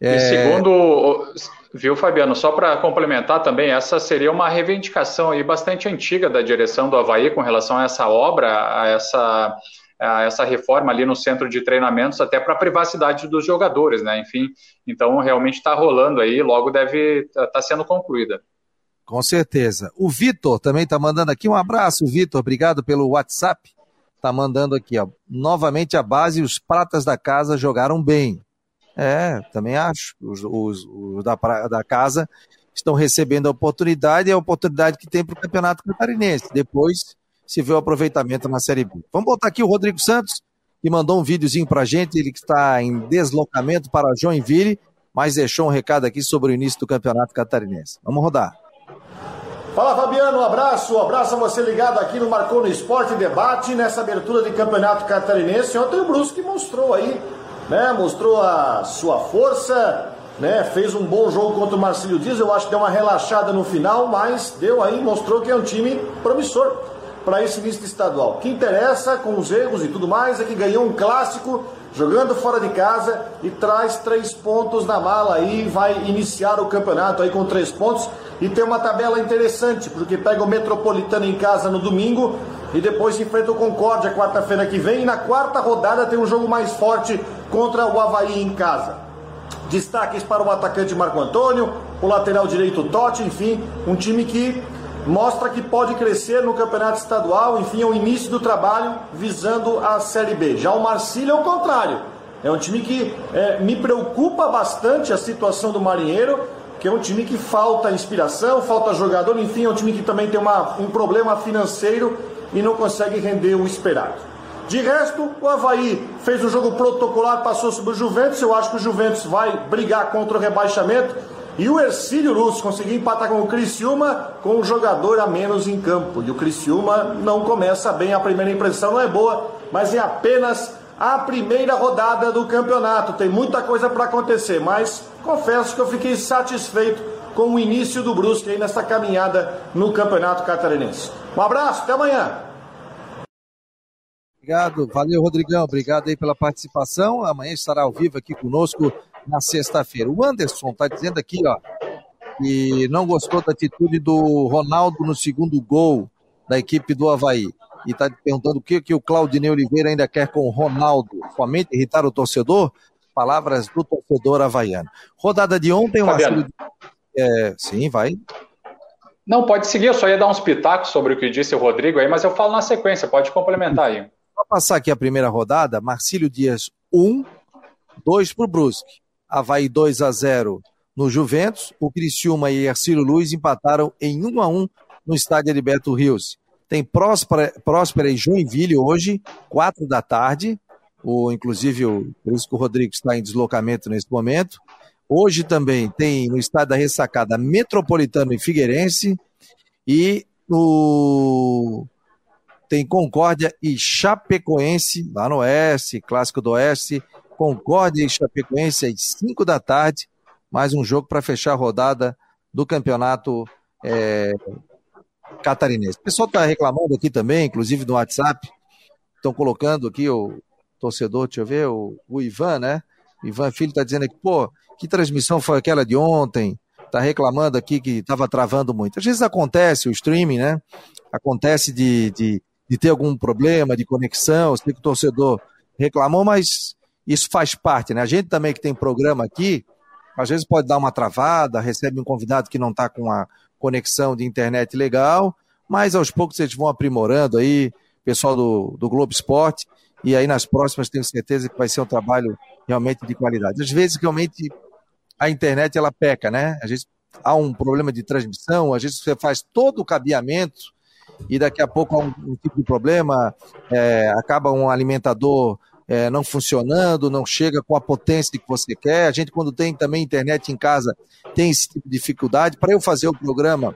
É... E segundo, viu, Fabiano, só para complementar também, essa seria uma reivindicação aí bastante antiga da direção do Havaí com relação a essa obra, a essa essa reforma ali no centro de treinamentos, até para a privacidade dos jogadores, né? Enfim, então realmente está rolando aí, logo deve estar tá sendo concluída. Com certeza. O Vitor também está mandando aqui um abraço, Vitor, obrigado pelo WhatsApp. Está mandando aqui, ó. Novamente a base os pratas da casa jogaram bem. É, também acho. Os, os, os da, da casa estão recebendo a oportunidade e a oportunidade que tem para o Campeonato Catarinense. Depois se vê o aproveitamento na Série B. Vamos botar aqui o Rodrigo Santos, que mandou um videozinho para gente, ele que está em deslocamento para Joinville, mas deixou um recado aqui sobre o início do Campeonato Catarinense. Vamos rodar. Fala Fabiano, um abraço, um abraço a você ligado aqui no Marcou no Esporte Debate, nessa abertura de Campeonato Catarinense. Ontem o Brusque mostrou aí, né, mostrou a sua força, né, fez um bom jogo contra o Marcílio Dias, eu acho que deu uma relaxada no final, mas deu aí, mostrou que é um time promissor para esse de estadual. O que interessa, com os erros e tudo mais, é que ganhou um clássico jogando fora de casa e traz três pontos na mala aí, vai iniciar o campeonato aí com três pontos e tem uma tabela interessante, porque pega o Metropolitano em casa no domingo e depois enfrenta o Concórdia quarta-feira que vem e na quarta rodada tem um jogo mais forte contra o Havaí em casa. Destaques para o atacante Marco Antônio, o lateral direito Totti, enfim, um time que mostra que pode crescer no campeonato estadual, enfim, é o início do trabalho visando a Série B. Já o Marcílio é o contrário. É um time que é, me preocupa bastante a situação do Marinheiro, que é um time que falta inspiração, falta jogador, enfim, é um time que também tem uma, um problema financeiro e não consegue render o esperado. De resto, o Havaí fez um jogo protocolar, passou sobre o Juventus. Eu acho que o Juventus vai brigar contra o rebaixamento e o Ercílio Luz conseguiu empatar com o Criciúma com um jogador a menos em campo. E o Criciúma não começa bem, a primeira impressão não é boa, mas é apenas a primeira rodada do campeonato. Tem muita coisa para acontecer, mas confesso que eu fiquei satisfeito com o início do Brusque aí nessa caminhada no Campeonato Catarinense. Um abraço, até amanhã. Obrigado, valeu Rodrigão, obrigado aí pela participação. Amanhã estará ao vivo aqui conosco na sexta-feira. O Anderson está dizendo aqui, ó, que não gostou da atitude do Ronaldo no segundo gol da equipe do Havaí. E está perguntando o que, que o Claudinei Oliveira ainda quer com o Ronaldo. Somente irritar o torcedor? Palavras do torcedor havaiano. Rodada de ontem, o É, sim, vai. Não, pode seguir, eu só ia dar uns pitacos sobre o que disse o Rodrigo aí, mas eu falo na sequência, pode complementar aí. passar aqui a primeira rodada, Marcílio Dias 1, 2 para o Brusque. Havaí 2 a 0 no Juventus. O Criciúma e Ercílio Luiz empataram em 1 a 1 no estádio Heriberto Rios. Tem Próspera, Próspera e Joinville hoje, 4 da tarde. O, inclusive, o, por isso que o Rodrigo está em deslocamento nesse momento. Hoje também tem no estádio da Ressacada Metropolitano e Figueirense. E no tem Concórdia e Chapecoense, lá no Oeste, Clássico do Oeste. Concórdia e Chapecoense às 5 da tarde. Mais um jogo para fechar a rodada do campeonato é, catarinense. O pessoal está reclamando aqui também, inclusive no WhatsApp. Estão colocando aqui o torcedor, deixa eu ver, o, o Ivan, né? Ivan Filho está dizendo aqui, pô, que transmissão foi aquela de ontem? Está reclamando aqui que estava travando muito. Às vezes acontece o streaming, né? Acontece de, de, de ter algum problema de conexão, sei que o torcedor reclamou, mas isso faz parte, né? A gente também que tem programa aqui, às vezes pode dar uma travada, recebe um convidado que não está com a conexão de internet legal, mas aos poucos eles vão aprimorando aí, pessoal do, do Globo Esporte, e aí nas próximas tenho certeza que vai ser um trabalho realmente de qualidade. Às vezes realmente a internet ela peca, né? Às vezes há um problema de transmissão, às vezes você faz todo o cabeamento e daqui a pouco há um, um tipo de problema, é, acaba um alimentador é, não funcionando, não chega com a potência que você quer. A gente, quando tem também internet em casa, tem esse tipo de dificuldade. Para eu fazer o programa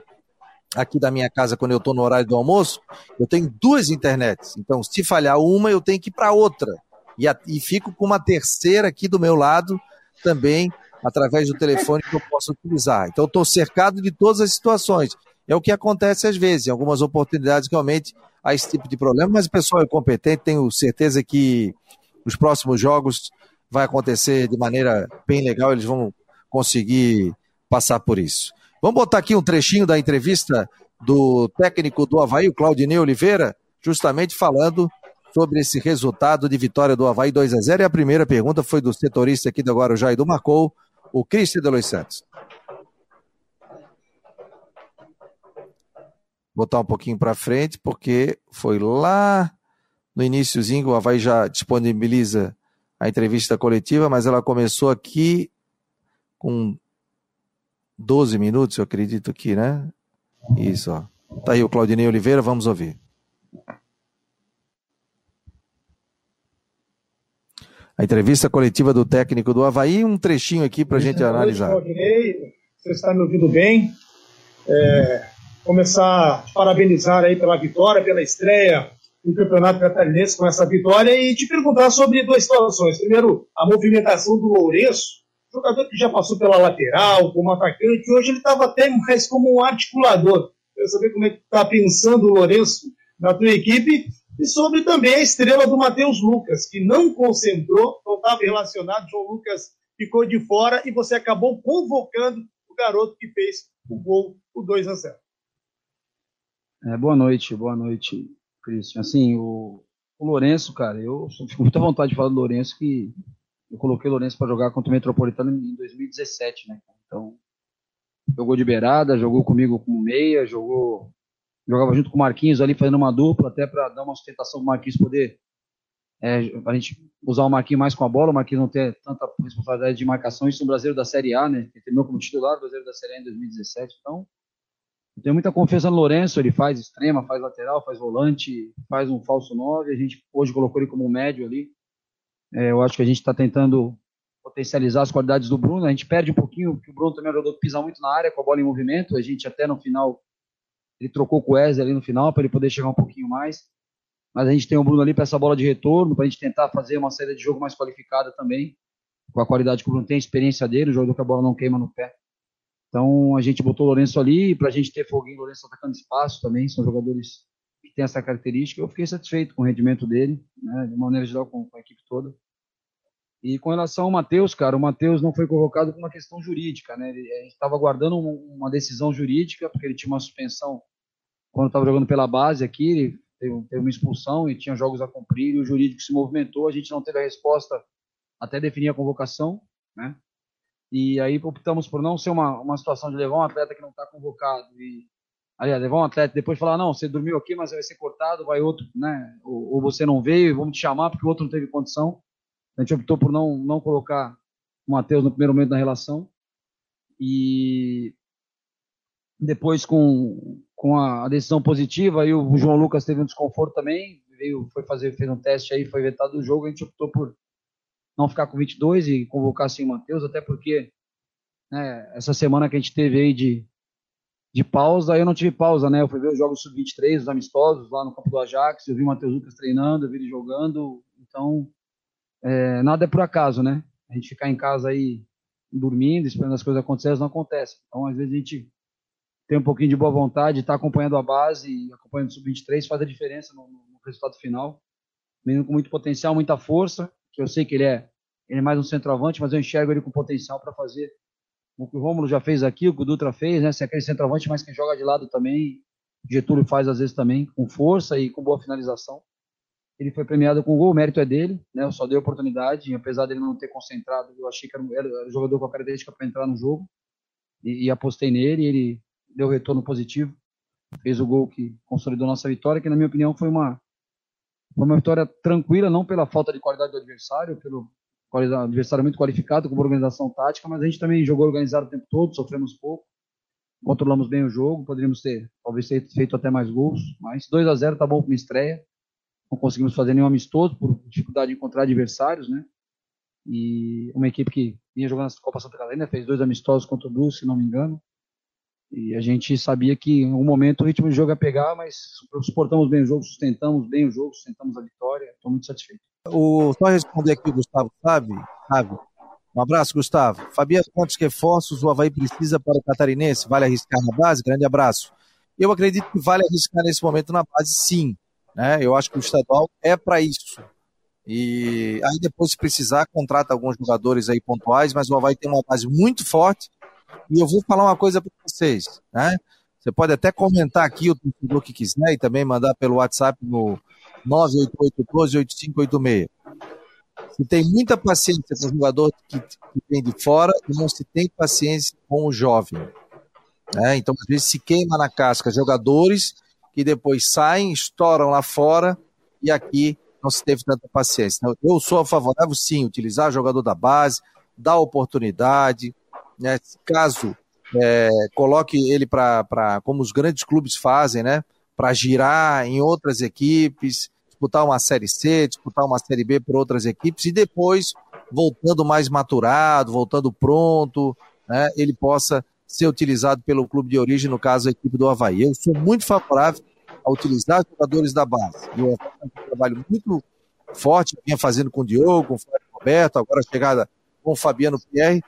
aqui da minha casa, quando eu estou no horário do almoço, eu tenho duas internets. Então, se falhar uma, eu tenho que ir para outra. E, a, e fico com uma terceira aqui do meu lado também, através do telefone que eu posso utilizar. Então, estou cercado de todas as situações. É o que acontece às vezes, em algumas oportunidades realmente há esse tipo de problema, mas o pessoal é competente, tenho certeza que os próximos jogos vai acontecer de maneira bem legal, eles vão conseguir passar por isso. Vamos botar aqui um trechinho da entrevista do técnico do Havaí, o Claudinei Oliveira, justamente falando sobre esse resultado de vitória do Havaí 2 a 0 E a primeira pergunta foi do setorista aqui do Guarujá e do Marcou, o Cristian de Los Santos. Botar um pouquinho para frente, porque foi lá no iníciozinho, o Havaí já disponibiliza a entrevista coletiva, mas ela começou aqui com 12 minutos, eu acredito aqui, né? Isso, ó. Tá aí o Claudinei Oliveira, vamos ouvir. A entrevista coletiva do técnico do Havaí, um trechinho aqui para a gente analisar. Claudinei, você está me ouvindo bem? É, começar a parabenizar aí pela vitória, pela estreia no Campeonato Catarinense com essa vitória e te perguntar sobre duas situações. Primeiro, a movimentação do Lourenço, jogador que já passou pela lateral, como atacante, hoje ele estava até mais como um articulador. Quero saber como é que está pensando o Lourenço na tua equipe e sobre também a estrela do Matheus Lucas, que não concentrou, não estava relacionado, João Lucas ficou de fora e você acabou convocando o garoto que fez o gol, o 2 a 0. É, boa noite, boa noite, Christian. Assim, o, o Lourenço, cara, eu fico com muita vontade de falar do Lourenço, que eu coloquei o Lourenço para jogar contra o Metropolitano em 2017, né? Então, jogou de beirada, jogou comigo como meia, jogou jogava junto com o Marquinhos ali fazendo uma dupla, até para dar uma sustentação para o Marquinhos poder é, a gente usar o Marquinhos mais com a bola, o Marquinhos não ter tanta responsabilidade de marcação, isso no brasileiro da Série A, né? Ele terminou como titular do brasileiro da Série A em 2017, então eu tenho muita confiança no Lourenço, ele faz extrema, faz lateral, faz volante, faz um falso 9. A gente hoje colocou ele como um médio ali. É, eu acho que a gente está tentando potencializar as qualidades do Bruno. A gente perde um pouquinho, porque o Bruno também é um jogador que pisa muito na área com a bola em movimento. A gente até no final, ele trocou com o Wesley ali no final para ele poder chegar um pouquinho mais. Mas a gente tem o Bruno ali para essa bola de retorno, para a gente tentar fazer uma saída de jogo mais qualificada também, com a qualidade que o Bruno tem, a experiência dele, o jogador que a bola não queima no pé. Então a gente botou o Lourenço ali para a gente ter Foguinho e Lourenço atacando espaço também, são jogadores que têm essa característica. Eu fiquei satisfeito com o rendimento dele, né, de maneira geral com, com a equipe toda. E com relação ao Matheus, cara, o Matheus não foi convocado por uma questão jurídica, né? Ele, estava aguardando uma decisão jurídica, porque ele tinha uma suspensão quando estava jogando pela base aqui, ele teve, teve, uma expulsão e tinha jogos a cumprir, e o jurídico se movimentou, a gente não teve a resposta até definir a convocação, né? E aí optamos por não ser uma, uma situação de levar um atleta que não está convocado e, aliás, levar um atleta depois falar, não, você dormiu aqui, mas vai ser cortado, vai outro, né? Ou, ou você não veio, vamos te chamar porque o outro não teve condição. A gente optou por não, não colocar o Matheus no primeiro momento da relação. E depois com, com a decisão positiva, aí o João Lucas teve um desconforto também, veio, foi fazer, fez um teste aí, foi vetado do jogo, a gente optou por não ficar com 22 e convocar sim o Matheus, até porque né, essa semana que a gente teve aí de, de pausa, eu não tive pausa, né? Eu fui ver os jogos sub-23, os amistosos lá no campo do Ajax, eu vi o Matheus Lucas treinando, eu vi ele jogando, então é, nada é por acaso, né? A gente ficar em casa aí dormindo, esperando as coisas acontecerem, não acontece. Então, às vezes a gente tem um pouquinho de boa vontade, está acompanhando a base acompanhando o sub-23 faz a diferença no, no, resultado final. Menino com muito potencial, muita força, que eu sei que ele é, ele é mais um centroavante, mas eu enxergo ele com potencial para fazer o que o Rômulo já fez aqui, o que o Dutra fez, né? Ser aquele centroavante, mas que joga de lado também. Getúlio faz às vezes também, com força e com boa finalização. Ele foi premiado com gol, o mérito é dele, né? Eu só dei oportunidade, e apesar dele não ter concentrado, eu achei que era, era, era jogador com a característica para entrar no jogo. E, e apostei nele, e ele deu retorno positivo. Fez o gol que consolidou nossa vitória, que na minha opinião foi uma, uma vitória tranquila, não pela falta de qualidade do adversário, pelo adversário muito qualificado, com uma organização tática, mas a gente também jogou organizado o tempo todo, sofremos pouco, controlamos bem o jogo, poderíamos ter, talvez, ter feito até mais gols, mas 2 a 0 tá bom para uma estreia, não conseguimos fazer nenhum amistoso por dificuldade de encontrar adversários, né? E uma equipe que vinha jogando na Copa Santa Catarina, fez dois amistosos contra o Brusque, se não me engano, e a gente sabia que em algum momento o ritmo de jogo ia pegar, mas suportamos bem o jogo, sustentamos bem o jogo, sustentamos a vitória. Estou muito satisfeito. O, só responder aqui, Gustavo, sabe? sabe? Um abraço, Gustavo. Fabiano, quantos reforços o Havaí precisa para o catarinense? Vale arriscar na base? Grande abraço. Eu acredito que vale arriscar nesse momento na base, sim. Né? Eu acho que o estadual é para isso. E aí depois, se precisar, contrata alguns jogadores aí pontuais, mas o Havaí tem uma base muito forte e eu vou falar uma coisa para vocês, né? Você pode até comentar aqui o que quiser e também mandar pelo WhatsApp no 988128586. Se tem muita paciência com o jogador que, que vem de fora e não se tem paciência com o jovem. Né? Então, às vezes, se queima na casca jogadores que depois saem, estouram lá fora e aqui não se teve tanta paciência. Então, eu sou favorável, sim, utilizar jogador da base, dar oportunidade, né, caso é, coloque ele para, como os grandes clubes fazem, né, para girar em outras equipes, disputar uma Série C, disputar uma Série B por outras equipes e depois, voltando mais maturado, voltando pronto, né, ele possa ser utilizado pelo clube de origem, no caso a equipe do Havaí. Eu sou muito favorável a utilizar jogadores da base. E o Havaí um trabalho muito forte, vinha fazendo com o Diogo, com o Flávio Roberto, agora a chegada com o Fabiano Pierre,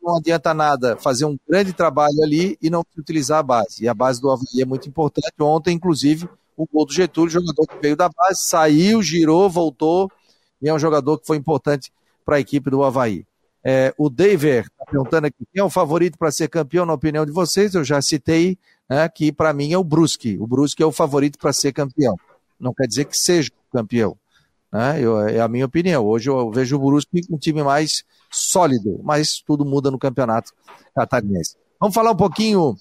não adianta nada fazer um grande trabalho ali e não utilizar a base. E a base do Havaí é muito importante. Ontem, inclusive, o gol do Getúlio, jogador que veio da base, saiu, girou, voltou, e é um jogador que foi importante para a equipe do Havaí. É, o David está perguntando aqui quem é o favorito para ser campeão, na opinião de vocês. Eu já citei né, que para mim é o Brusque. O Brusque é o favorito para ser campeão. Não quer dizer que seja campeão. Né? Eu, é a minha opinião. Hoje eu vejo o Brusque um time mais sólido, mas tudo muda no campeonato catarinense. Vamos falar um pouquinho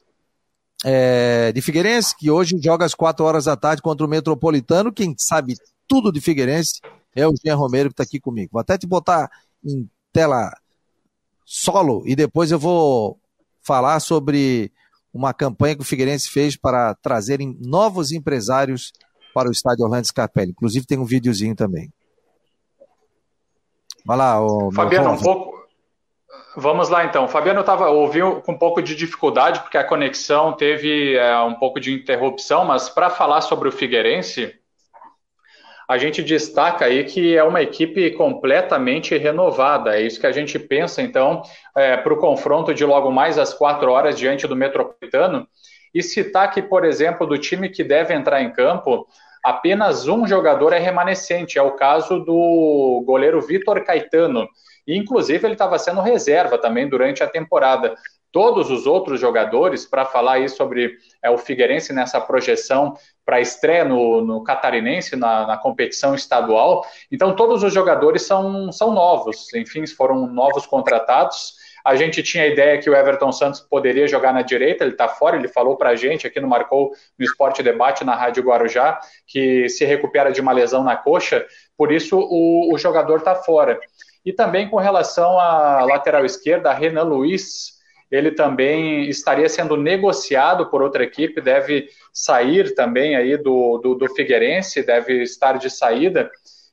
é, de Figueirense, que hoje joga às 4 horas da tarde contra o Metropolitano. Quem sabe tudo de Figueirense é o Jean Romero que está aqui comigo. Vou até te botar em tela solo e depois eu vou falar sobre uma campanha que o Figueirense fez para trazerem novos empresários para o estádio Orlando Scarpelli. Inclusive tem um videozinho também. Vai lá, o Fabiano, um pouco. Vamos lá então. Fabiano estava ouvindo com um pouco de dificuldade porque a conexão teve é, um pouco de interrupção, mas para falar sobre o Figueirense, a gente destaca aí que é uma equipe completamente renovada. É isso que a gente pensa então é, para o confronto de logo mais às quatro horas diante do Metropolitano. E citar que, por exemplo, do time que deve entrar em campo, apenas um jogador é remanescente. É o caso do goleiro Vitor Caetano. E, inclusive, ele estava sendo reserva também durante a temporada. Todos os outros jogadores, para falar aí sobre é, o Figueirense nessa projeção para estreia no, no Catarinense, na, na, competição estadual, então todos os jogadores são, são novos, enfim, foram novos contratados. A gente tinha a ideia que o Everton Santos poderia jogar na direita, ele está fora, ele falou para a gente aqui no Marcou no Esporte Debate na Rádio Guarujá que se recupera de uma lesão na coxa, por isso o, o jogador está fora. E também com relação à lateral esquerda, Renan Luiz, ele também estaria sendo negociado por outra equipe, deve sair também aí do, do, do Figueirense, deve estar de saída.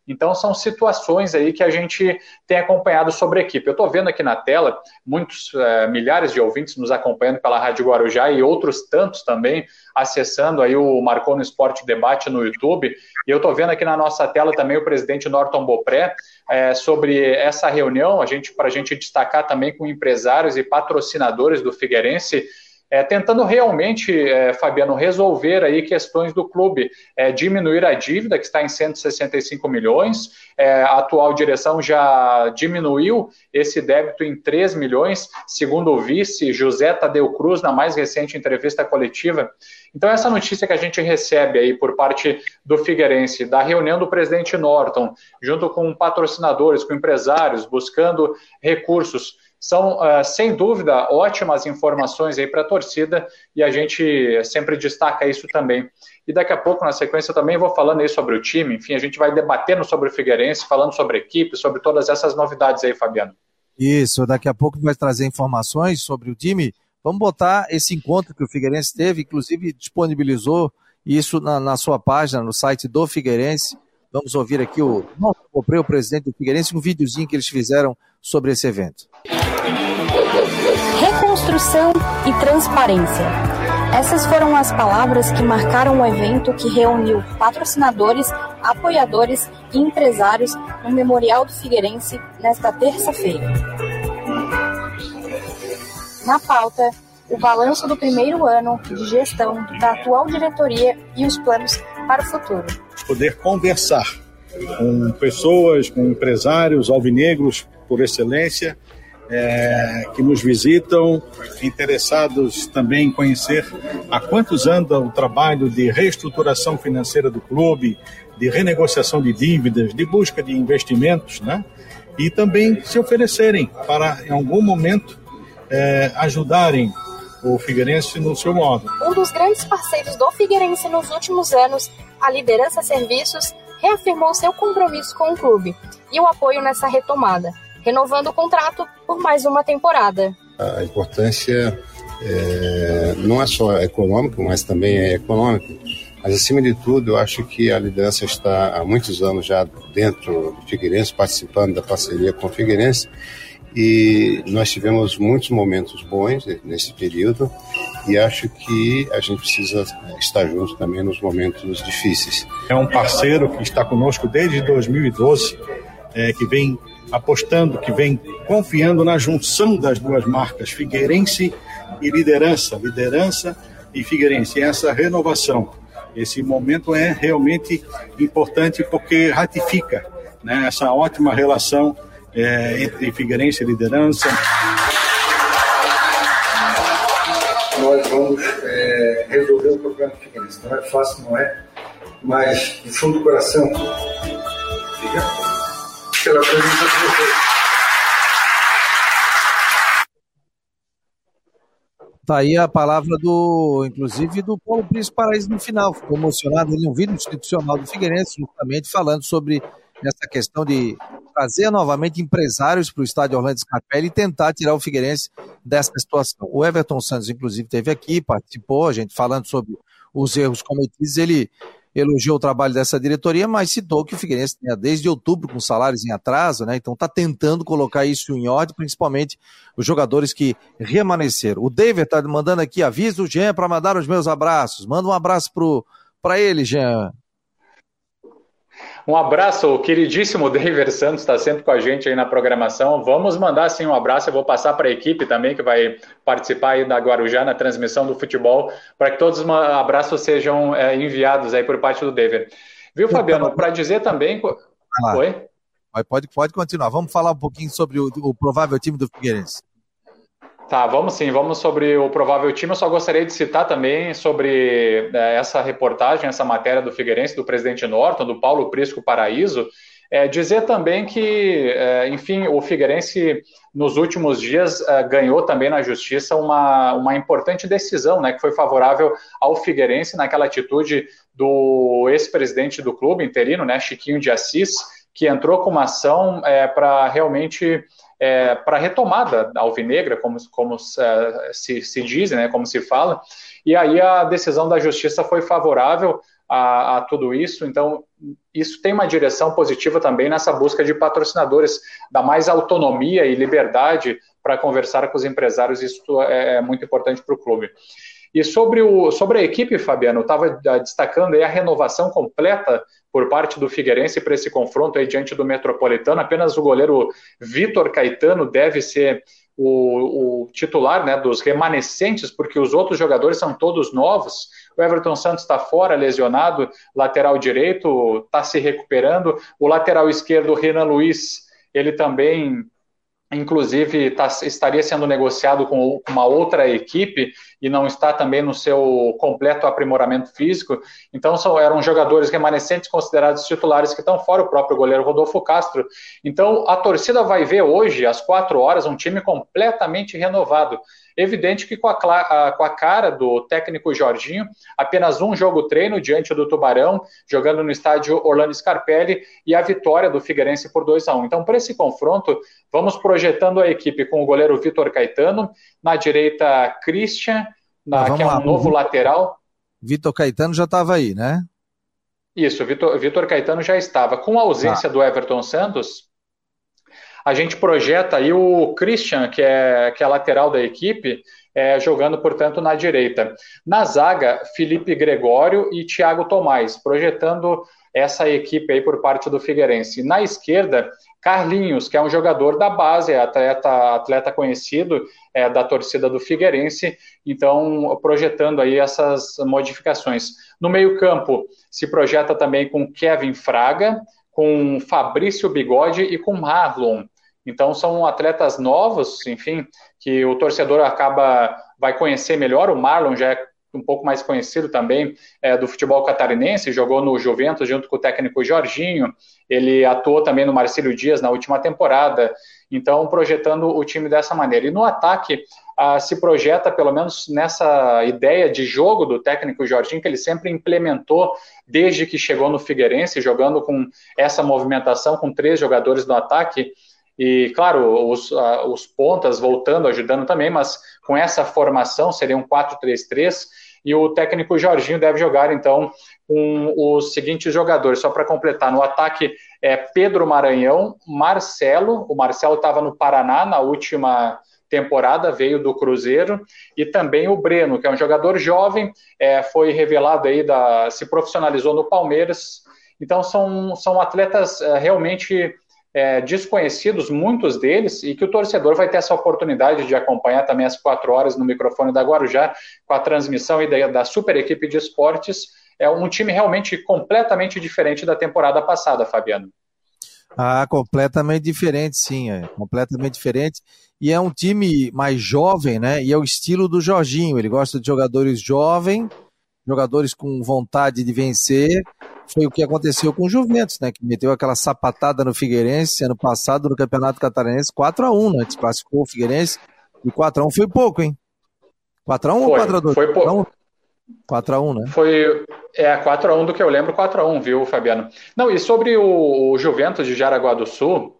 Então, são situações aí que a gente tem acompanhado sobre a equipe. Eu estou vendo aqui na tela muitos é, milhares de ouvintes nos acompanhando pela Rádio Guarujá e outros tantos também acessando aí o Marcou no Esporte Debate no YouTube. E eu estou vendo aqui na nossa tela também o presidente Norton Bopré é, sobre essa reunião, a gente para a gente destacar também com empresários e patrocinadores do Figueirense é, tentando realmente, é, Fabiano, resolver aí questões do clube, é, diminuir a dívida, que está em 165 milhões, é, a atual direção já diminuiu esse débito em 3 milhões, segundo o vice José Tadeu Cruz, na mais recente entrevista coletiva. Então, essa notícia que a gente recebe aí por parte do Figueirense, da reunião do presidente Norton, junto com patrocinadores, com empresários, buscando recursos, são, uh, sem dúvida, ótimas informações aí para a torcida e a gente sempre destaca isso também. E daqui a pouco, na sequência, também vou falando aí sobre o time. Enfim, a gente vai debatendo sobre o Figueirense, falando sobre a equipe, sobre todas essas novidades aí, Fabiano. Isso, daqui a pouco vai trazer informações sobre o time. Vamos botar esse encontro que o Figueirense teve, inclusive disponibilizou isso na, na sua página, no site do Figueirense. Vamos ouvir aqui o o presidente do Figueirense, um videozinho que eles fizeram sobre esse evento. Reconstrução e transparência. Essas foram as palavras que marcaram o evento que reuniu patrocinadores, apoiadores e empresários no Memorial do Figueirense nesta terça-feira. Na pauta, o balanço do primeiro ano de gestão da atual diretoria e os planos para o futuro. Poder conversar com pessoas, com empresários alvinegros por excelência, é, que nos visitam, interessados também em conhecer há quantos anda o trabalho de reestruturação financeira do clube, de renegociação de dívidas, de busca de investimentos, né? E também se oferecerem para, em algum momento, é, ajudarem o Figueirense no seu modo. Um dos grandes parceiros do Figueirense nos últimos anos, a Liderança Serviços, reafirmou seu compromisso com o clube e o apoio nessa retomada renovando o contrato por mais uma temporada. A importância é, não é só econômica, mas também é econômica. Mas, acima de tudo, eu acho que a liderança está há muitos anos já dentro do Figueirense, participando da parceria com o Figueirense, e nós tivemos muitos momentos bons nesse período, e acho que a gente precisa estar junto também nos momentos difíceis. É um parceiro que está conosco desde 2012, é, que vem apostando, que vem confiando na junção das duas marcas, Figueirense e Liderança, Liderança e Figueirense, essa renovação. Esse momento é realmente importante porque ratifica né, essa ótima relação é, entre Figueirense e Liderança. Nós vamos é, resolver o problema do Figueirense. Não é fácil, não é? Mas, do fundo do coração, fica pela presença de vocês. Tá aí a palavra do, inclusive, do Paulo Príncipe Paraíso no final. Ficou emocionado em um vídeo institucional do Figueirense, justamente falando sobre essa questão de trazer novamente empresários para o estádio Orlando Scarpelli e tentar tirar o Figueirense dessa situação. O Everton Santos, inclusive, esteve aqui, participou, a gente falando sobre os erros cometidos, ele elogiou o trabalho dessa diretoria, mas citou que o Figueirense tinha desde outubro com salários em atraso, né? Então está tentando colocar isso em ordem, principalmente os jogadores que remanesceram. O David está mandando aqui aviso Jean para mandar os meus abraços. Manda um abraço para ele, Jean. Um abraço, o queridíssimo David Santos está sempre com a gente aí na programação. Vamos mandar sim um abraço. Eu vou passar para a equipe também que vai participar aí da Guarujá na transmissão do futebol, para que todos os abraços sejam é, enviados aí por parte do David. Viu, Fabiano? Para dizer também. Oi? Pode, pode continuar. Vamos falar um pouquinho sobre o, o provável time do Figueirense. Tá, vamos sim, vamos sobre o provável time. Eu só gostaria de citar também sobre é, essa reportagem, essa matéria do Figueirense, do presidente Norton, do Paulo Prisco Paraíso. É, dizer também que, é, enfim, o Figueirense nos últimos dias é, ganhou também na justiça uma, uma importante decisão, né, que foi favorável ao Figueirense naquela atitude do ex-presidente do clube interino, né, Chiquinho de Assis, que entrou com uma ação é, para realmente é, para retomada alvinegra, como, como é, se, se diz, né, como se fala, e aí a decisão da justiça foi favorável a, a, tudo isso. Então, isso tem uma direção positiva também nessa busca de patrocinadores, dá mais autonomia e liberdade para conversar com os empresários. Isso é, é muito importante para o clube. E sobre, o, sobre a equipe, Fabiano, estava ah, destacando aí a renovação completa por parte do Figueirense para esse confronto aí diante do Metropolitano. Apenas o goleiro Vitor Caetano deve ser o, o, titular né, dos remanescentes, porque os outros jogadores são todos novos. O Everton Santos está fora, lesionado, lateral direito está se recuperando. O lateral esquerdo, Renan Luiz, ele também inclusive tá, estaria sendo negociado com uma outra equipe e não está também no seu completo aprimoramento físico. Então são, eram jogadores remanescentes considerados titulares que estão fora, o próprio goleiro Rodolfo Castro. Então a torcida vai ver hoje, às quatro horas, um time completamente renovado. Evidente que com a, com a cara do técnico Jorginho, apenas um jogo treino diante do Tubarão, jogando no estádio Orlando Scarpelli, e a vitória do Figueirense por 2 a 1 Então, para esse confronto, vamos projetando a equipe com o goleiro Vitor Caetano, na direita Christian, na, que é um lá. novo lateral. Vitor Caetano já estava aí, né? Isso, Vitor, Vitor Caetano já estava. Com a ausência ah. do Everton Santos, a gente projeta aí o Christian, que é, que é lateral da equipe, é, jogando, portanto, na direita. Na zaga, Felipe Gregório e Thiago Tomás, projetando essa equipe aí por parte do Figueirense. Na esquerda, Carlinhos, que é um jogador da base, é atleta, atleta conhecido é, da torcida do Figueirense, então projetando aí essas modificações. No meio-campo, se projeta também com Kevin Fraga, com Fabrício Bigode e com Marlon. Então são atletas novos, enfim, que o torcedor acaba vai conhecer melhor. O Marlon já é um pouco mais conhecido também é, do futebol catarinense, jogou no Juventus junto com o técnico Jorginho, ele atuou também no Marcílio Dias na última temporada, então projetando o time dessa maneira. E no ataque ah, se projeta, pelo menos nessa ideia de jogo do técnico Jorginho, que ele sempre implementou desde que chegou no Figueirense, jogando com essa movimentação, com três jogadores no ataque, e claro, os, os pontas voltando, ajudando também, mas com essa formação seria um 4-3-3, e o técnico Jorginho deve jogar então com os seguintes jogadores, só para completar, no ataque é Pedro Maranhão, Marcelo, o Marcelo estava no Paraná na última temporada, veio do Cruzeiro, e também o Breno, que é um jogador jovem, é, foi revelado aí, da, se profissionalizou no Palmeiras. Então são, são atletas é, realmente é, desconhecidos, muitos deles, e que o torcedor vai ter essa oportunidade de acompanhar também às quatro horas no microfone da Guarujá, com a transmissão da, da super equipe de esportes. É um time realmente completamente diferente da temporada passada, Fabiano. Ah, completamente diferente, sim, é completamente diferente. E é um time mais jovem, né? E é o estilo do Jorginho. Ele gosta de jogadores jovens, jogadores com vontade de vencer. Foi o que aconteceu com o Juventus, né? Que meteu aquela sapatada no Figueirense ano passado no Campeonato Catarinense, 4 a 1 né? Desclassificou o Figueirense. E 4 a 1 foi pouco, hein? 4 a 1 ou 4 a 2 Foi pouco. 4x1, né? Foi é, 4x1 do que eu lembro, 4x1, viu, Fabiano? Não, e sobre o, o Juventus de Jaraguá do Sul,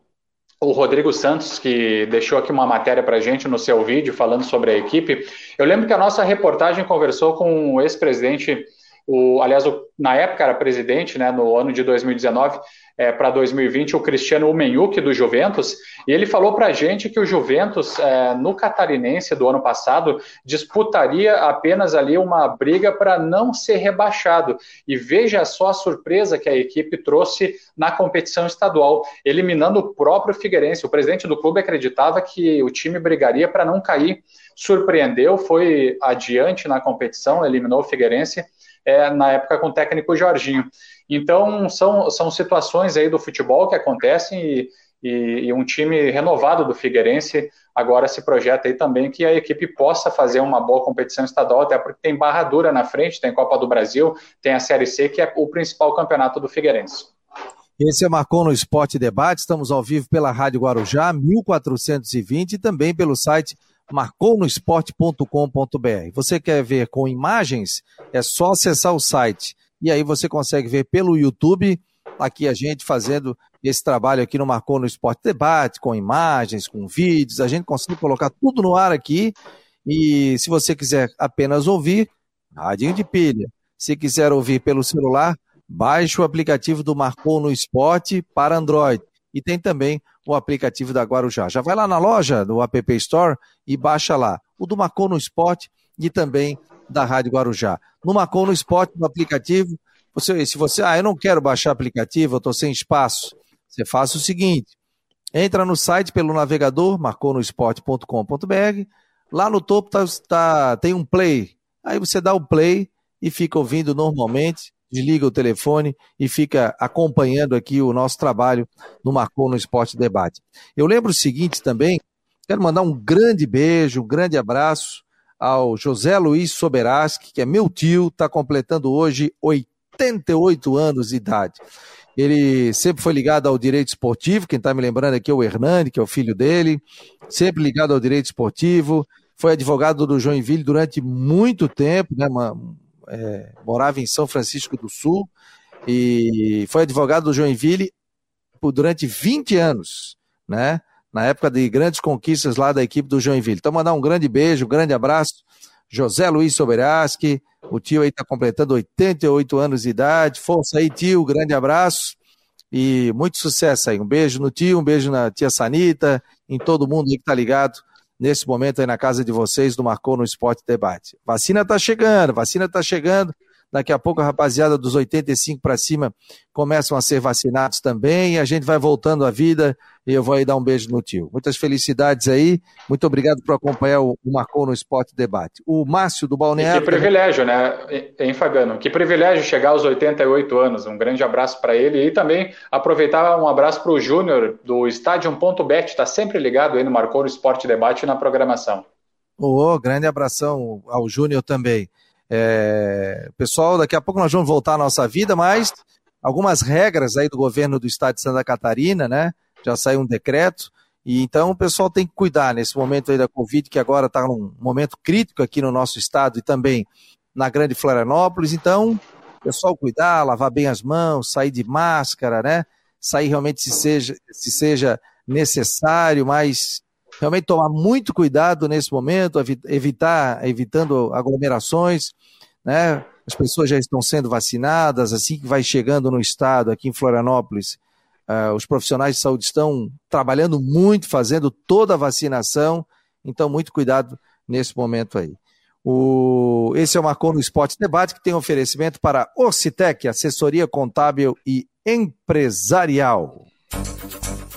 o Rodrigo Santos, que deixou aqui uma matéria para gente no seu vídeo falando sobre a equipe, eu lembro que a nossa reportagem conversou com o ex-presidente, o, aliás, o, na época era presidente, né, no ano de 2019, é, para 2020 o Cristiano Umenhuc do Juventus, e ele falou para a gente que o Juventus, é, no catarinense do ano passado, disputaria apenas ali uma briga para não ser rebaixado. E veja só a surpresa que a equipe trouxe na competição estadual, eliminando o próprio Figueirense. O presidente do clube acreditava que o time brigaria para não cair. Surpreendeu, foi adiante na competição, eliminou o Figueirense é, na época com o técnico Jorginho. Então, são, são situações aí do futebol que acontecem e, e, e, um time renovado do Figueirense agora se projeta aí também que a equipe possa fazer uma boa competição estadual, até porque tem barra dura na frente, tem Copa do Brasil, tem a Série C, que é o principal campeonato do Figueirense. Esse é Marcon no Esporte Debate. Estamos ao vivo pela Rádio Guarujá, 1420 e também pelo site marconosport.com.br. Você quer ver com imagens? É só acessar o site. E aí você consegue ver pelo YouTube aqui a gente fazendo esse trabalho aqui no Marcou no Esporte Debate, com imagens, com vídeos. A gente consegue colocar tudo no ar aqui. E se você quiser apenas ouvir, radinho de pilha. Se quiser ouvir pelo celular, Baixe o aplicativo do Marcou no Esporte para Android. E tem também o aplicativo da Guarujá. Já vai lá na loja do App Store e baixa lá. O do Marcou no Esporte e também da Rádio Guarujá. No Marcou no Esporte, no aplicativo, você, se você, ah, eu não quero baixar aplicativo, eu estou sem espaço, você faz o seguinte, entra no site pelo navegador, marconosport.com.br, lá no topo tá, tá, tem um play, aí você dá o play e fica ouvindo normalmente, desliga o telefone e fica acompanhando aqui o nosso trabalho no Marcou no Esporte Debate. Eu lembro o seguinte também, quero mandar um grande beijo, um grande abraço ao José Luiz Soberaski, que é meu tio, está completando hoje 88 anos de idade. Ele sempre foi ligado ao direito esportivo, quem está me lembrando aqui é o Hernani, que é o filho dele, sempre ligado ao direito esportivo, foi advogado do Joinville durante muito tempo, né, uma, é, morava em São Francisco do Sul e foi advogado do Joinville por, durante 20 anos, né? Na época de grandes conquistas lá da equipe do Joinville. Então, mandar um grande beijo, um grande abraço. José Luiz Soberaski, o tio aí está completando 88 anos de idade. Força aí, tio, grande abraço e muito sucesso aí. Um beijo no tio, um beijo na tia Sanita, em todo mundo aí que tá ligado nesse momento aí na casa de vocês do Marcou no Esporte Debate. Vacina tá chegando, vacina tá chegando. Daqui a pouco a rapaziada dos 85 para cima começam a ser vacinados também. E a gente vai voltando à vida e eu vou aí dar um beijo no tio. Muitas felicidades aí. Muito obrigado por acompanhar o, Marcou no Esporte Debate. O Márcio do Balneário. E que privilégio, né, hein, Fabiano? Que privilégio chegar aos 88 anos. Um grande abraço para ele e também aproveitar um abraço para o Júnior do Estádio.bet. Está sempre ligado aí no Marcou no Esporte Debate na programação. Ô, oh, grande abração ao Júnior também. É, pessoal, daqui a pouco nós vamos voltar à nossa vida, mas algumas regras aí do governo do estado de Santa Catarina, né? Já saiu um decreto. E então o pessoal tem que cuidar nesse momento aí da Covid, que agora está num momento crítico aqui no nosso estado e também na Grande Florianópolis. Então, pessoal cuidar, lavar bem as mãos, sair de máscara, né? Sair realmente se seja, se seja necessário, mas realmente tomar muito cuidado nesse momento, evitar, evitando aglomerações, né? As pessoas já estão sendo vacinadas, assim que vai chegando no estado, aqui em Florianópolis, uh, os profissionais de saúde estão trabalhando muito, fazendo toda a vacinação, então muito cuidado nesse momento aí. O, esse é o Marcou no Esporte Debate, que tem oferecimento para Orcitec, assessoria contábil e empresarial.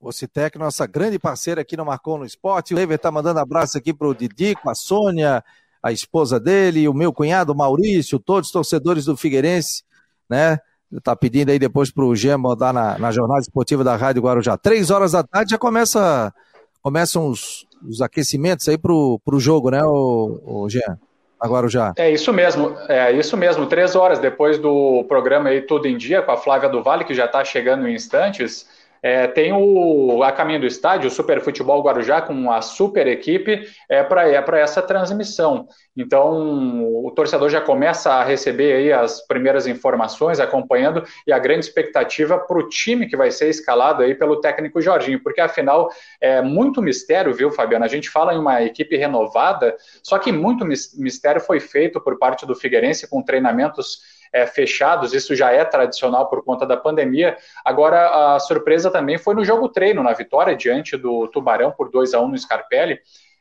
Ocitec, nossa grande parceira aqui no Marcou no Esporte. O Lever está mandando abraço aqui para o Didico, a Sônia, a esposa dele, o meu cunhado Maurício, todos os torcedores do Figueirense, né? Tá pedindo aí depois para o Jean mandar na, na jornada esportiva da Rádio Guarujá. Três horas da tarde já começa, começam os, os aquecimentos aí para o jogo, né, o, o Jean? Agora já. É isso mesmo, é isso mesmo. Três horas depois do programa aí Tudo em Dia com a Flávia do Vale, que já está chegando em instantes. É, tem o a caminho do estádio, o Super Futebol Guarujá, com a super equipe é, para é essa transmissão. Então, o torcedor já começa a receber aí as primeiras informações, acompanhando, e a grande expectativa para o time que vai ser escalado aí pelo técnico Jorginho, porque afinal é muito mistério, viu, Fabiano? A gente fala em uma equipe renovada, só que muito mistério foi feito por parte do Figueirense com treinamentos é, fechados, isso já é tradicional por conta da pandemia. Agora, a surpresa também foi no jogo treino, na vitória diante do Tubarão por 2 a 1 no Scarpelli.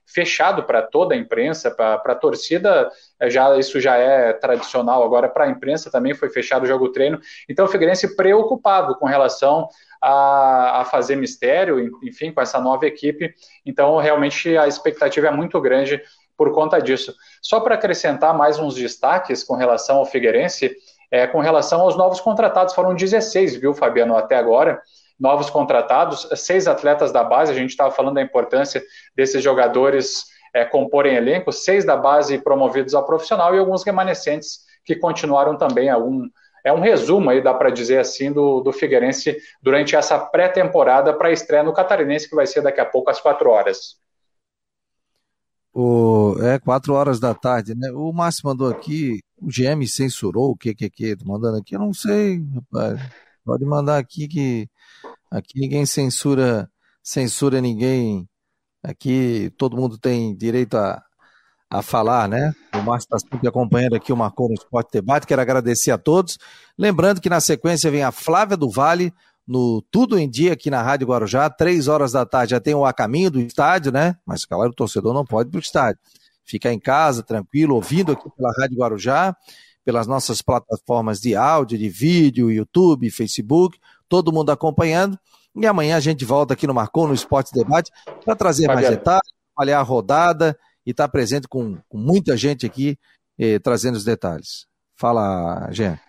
fechado para toda a imprensa, para a torcida, é, já isso já é tradicional, agora para a imprensa também foi fechado o jogo treino. Então o Figueirense preocupado com relação a, a, fazer mistério, enfim, com essa nova equipe. Então realmente a expectativa é muito grande por conta disso. Só para acrescentar mais uns destaques com relação ao Figueirense, é, com relação aos novos contratados, foram 16, viu, Fabiano, até agora novos contratados, seis atletas da base, a gente estava falando da importância desses jogadores é, comporem elenco, seis da base promovidos ao profissional e alguns remanescentes que continuaram também algum. É um resumo aí, dá para dizer assim, do, do Figueirense durante essa pré-temporada para a estreia no Catarinense, que vai ser daqui a pouco às quatro horas. O, é, quatro horas da tarde, né? O Márcio mandou aqui, o GM censurou o que que que, mandando aqui, eu não sei, rapaz. Pode mandar aqui que Aqui ninguém censura, censura ninguém. Aqui todo mundo tem direito a, a falar, né? O Márcio está sempre acompanhando aqui o Marcou no Esporte Debate. Quero agradecer a todos. Lembrando que na sequência vem a Flávia do Vale no Tudo em Dia aqui na Rádio Guarujá. Três horas da tarde já tem o A Caminho do estádio, né? Mas claro, o torcedor não pode ir para o estádio. Ficar em casa, tranquilo, ouvindo aqui pela Rádio Guarujá, pelas nossas plataformas de áudio, de vídeo, YouTube, Facebook todo mundo acompanhando. E amanhã a gente volta aqui no Marcou, no Esporte Debate, para trazer mais detalhes, avaliar a rodada e estar tá presente com, com, muita gente aqui eh, trazendo os detalhes. Fala, Jean.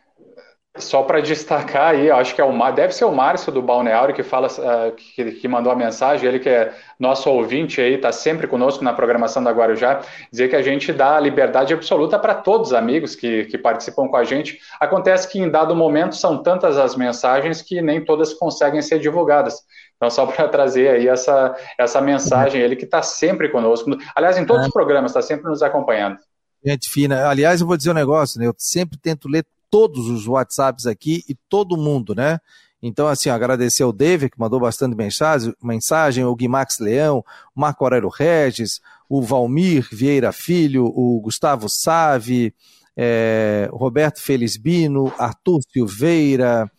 Só para destacar aí, acho que é o deve ser o Márcio do Balneário que fala uh, que, que, mandou a mensagem, ele que é nosso ouvinte aí, está sempre conosco na programação da Guarujá, dizer que a gente dá liberdade absoluta para todos os amigos que, que participam com a gente. Acontece que em dado momento são tantas as mensagens que nem todas conseguem ser divulgadas. Então, só para trazer aí essa, essa mensagem, ele que está sempre conosco. Aliás, em todos os programas, está sempre nos acompanhando. Gente fina. Aliás, eu vou dizer um negócio, né? Eu sempre tento ler todos os WhatsApps aqui e todo mundo, né? Então, assim, agradecer ao David, que mandou bastante mensagem, mensagem o Guimax Leão, o Marco Aurélio Regis, o Valmir Vieira Filho, o Gustavo Save, é, Roberto Felizbino, Arthur Silveira,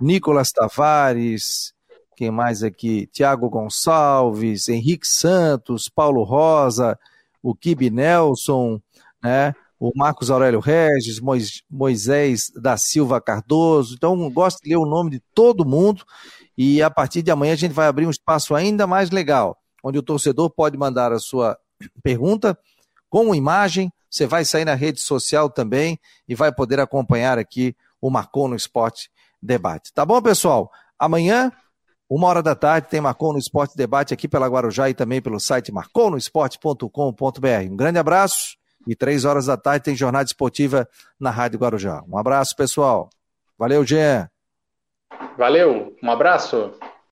Nicolas Tavares, quem mais aqui? Tiago Gonçalves, Henrique Santos, Paulo Rosa, o Kibe Nelson, né? O Marcos Aurélio Regis, Moisés da Silva Cardoso. Então, gosto de ler o nome de todo mundo e a partir de amanhã a gente vai abrir um espaço ainda mais legal, onde o torcedor pode mandar a sua pergunta com imagem. Você vai sair na rede social também e vai poder acompanhar aqui o Marcou no Esporte Debate. Tá bom, pessoal? Amanhã, uma hora da tarde, tem Marcou no Esporte Debate aqui pela Guarujá e também pelo site marconosport.com.br. Um grande abraço e três horas da tarde tem jornada esportiva na Rádio Guarujá. Um abraço, pessoal. Valeu, Jean. Valeu, um abraço.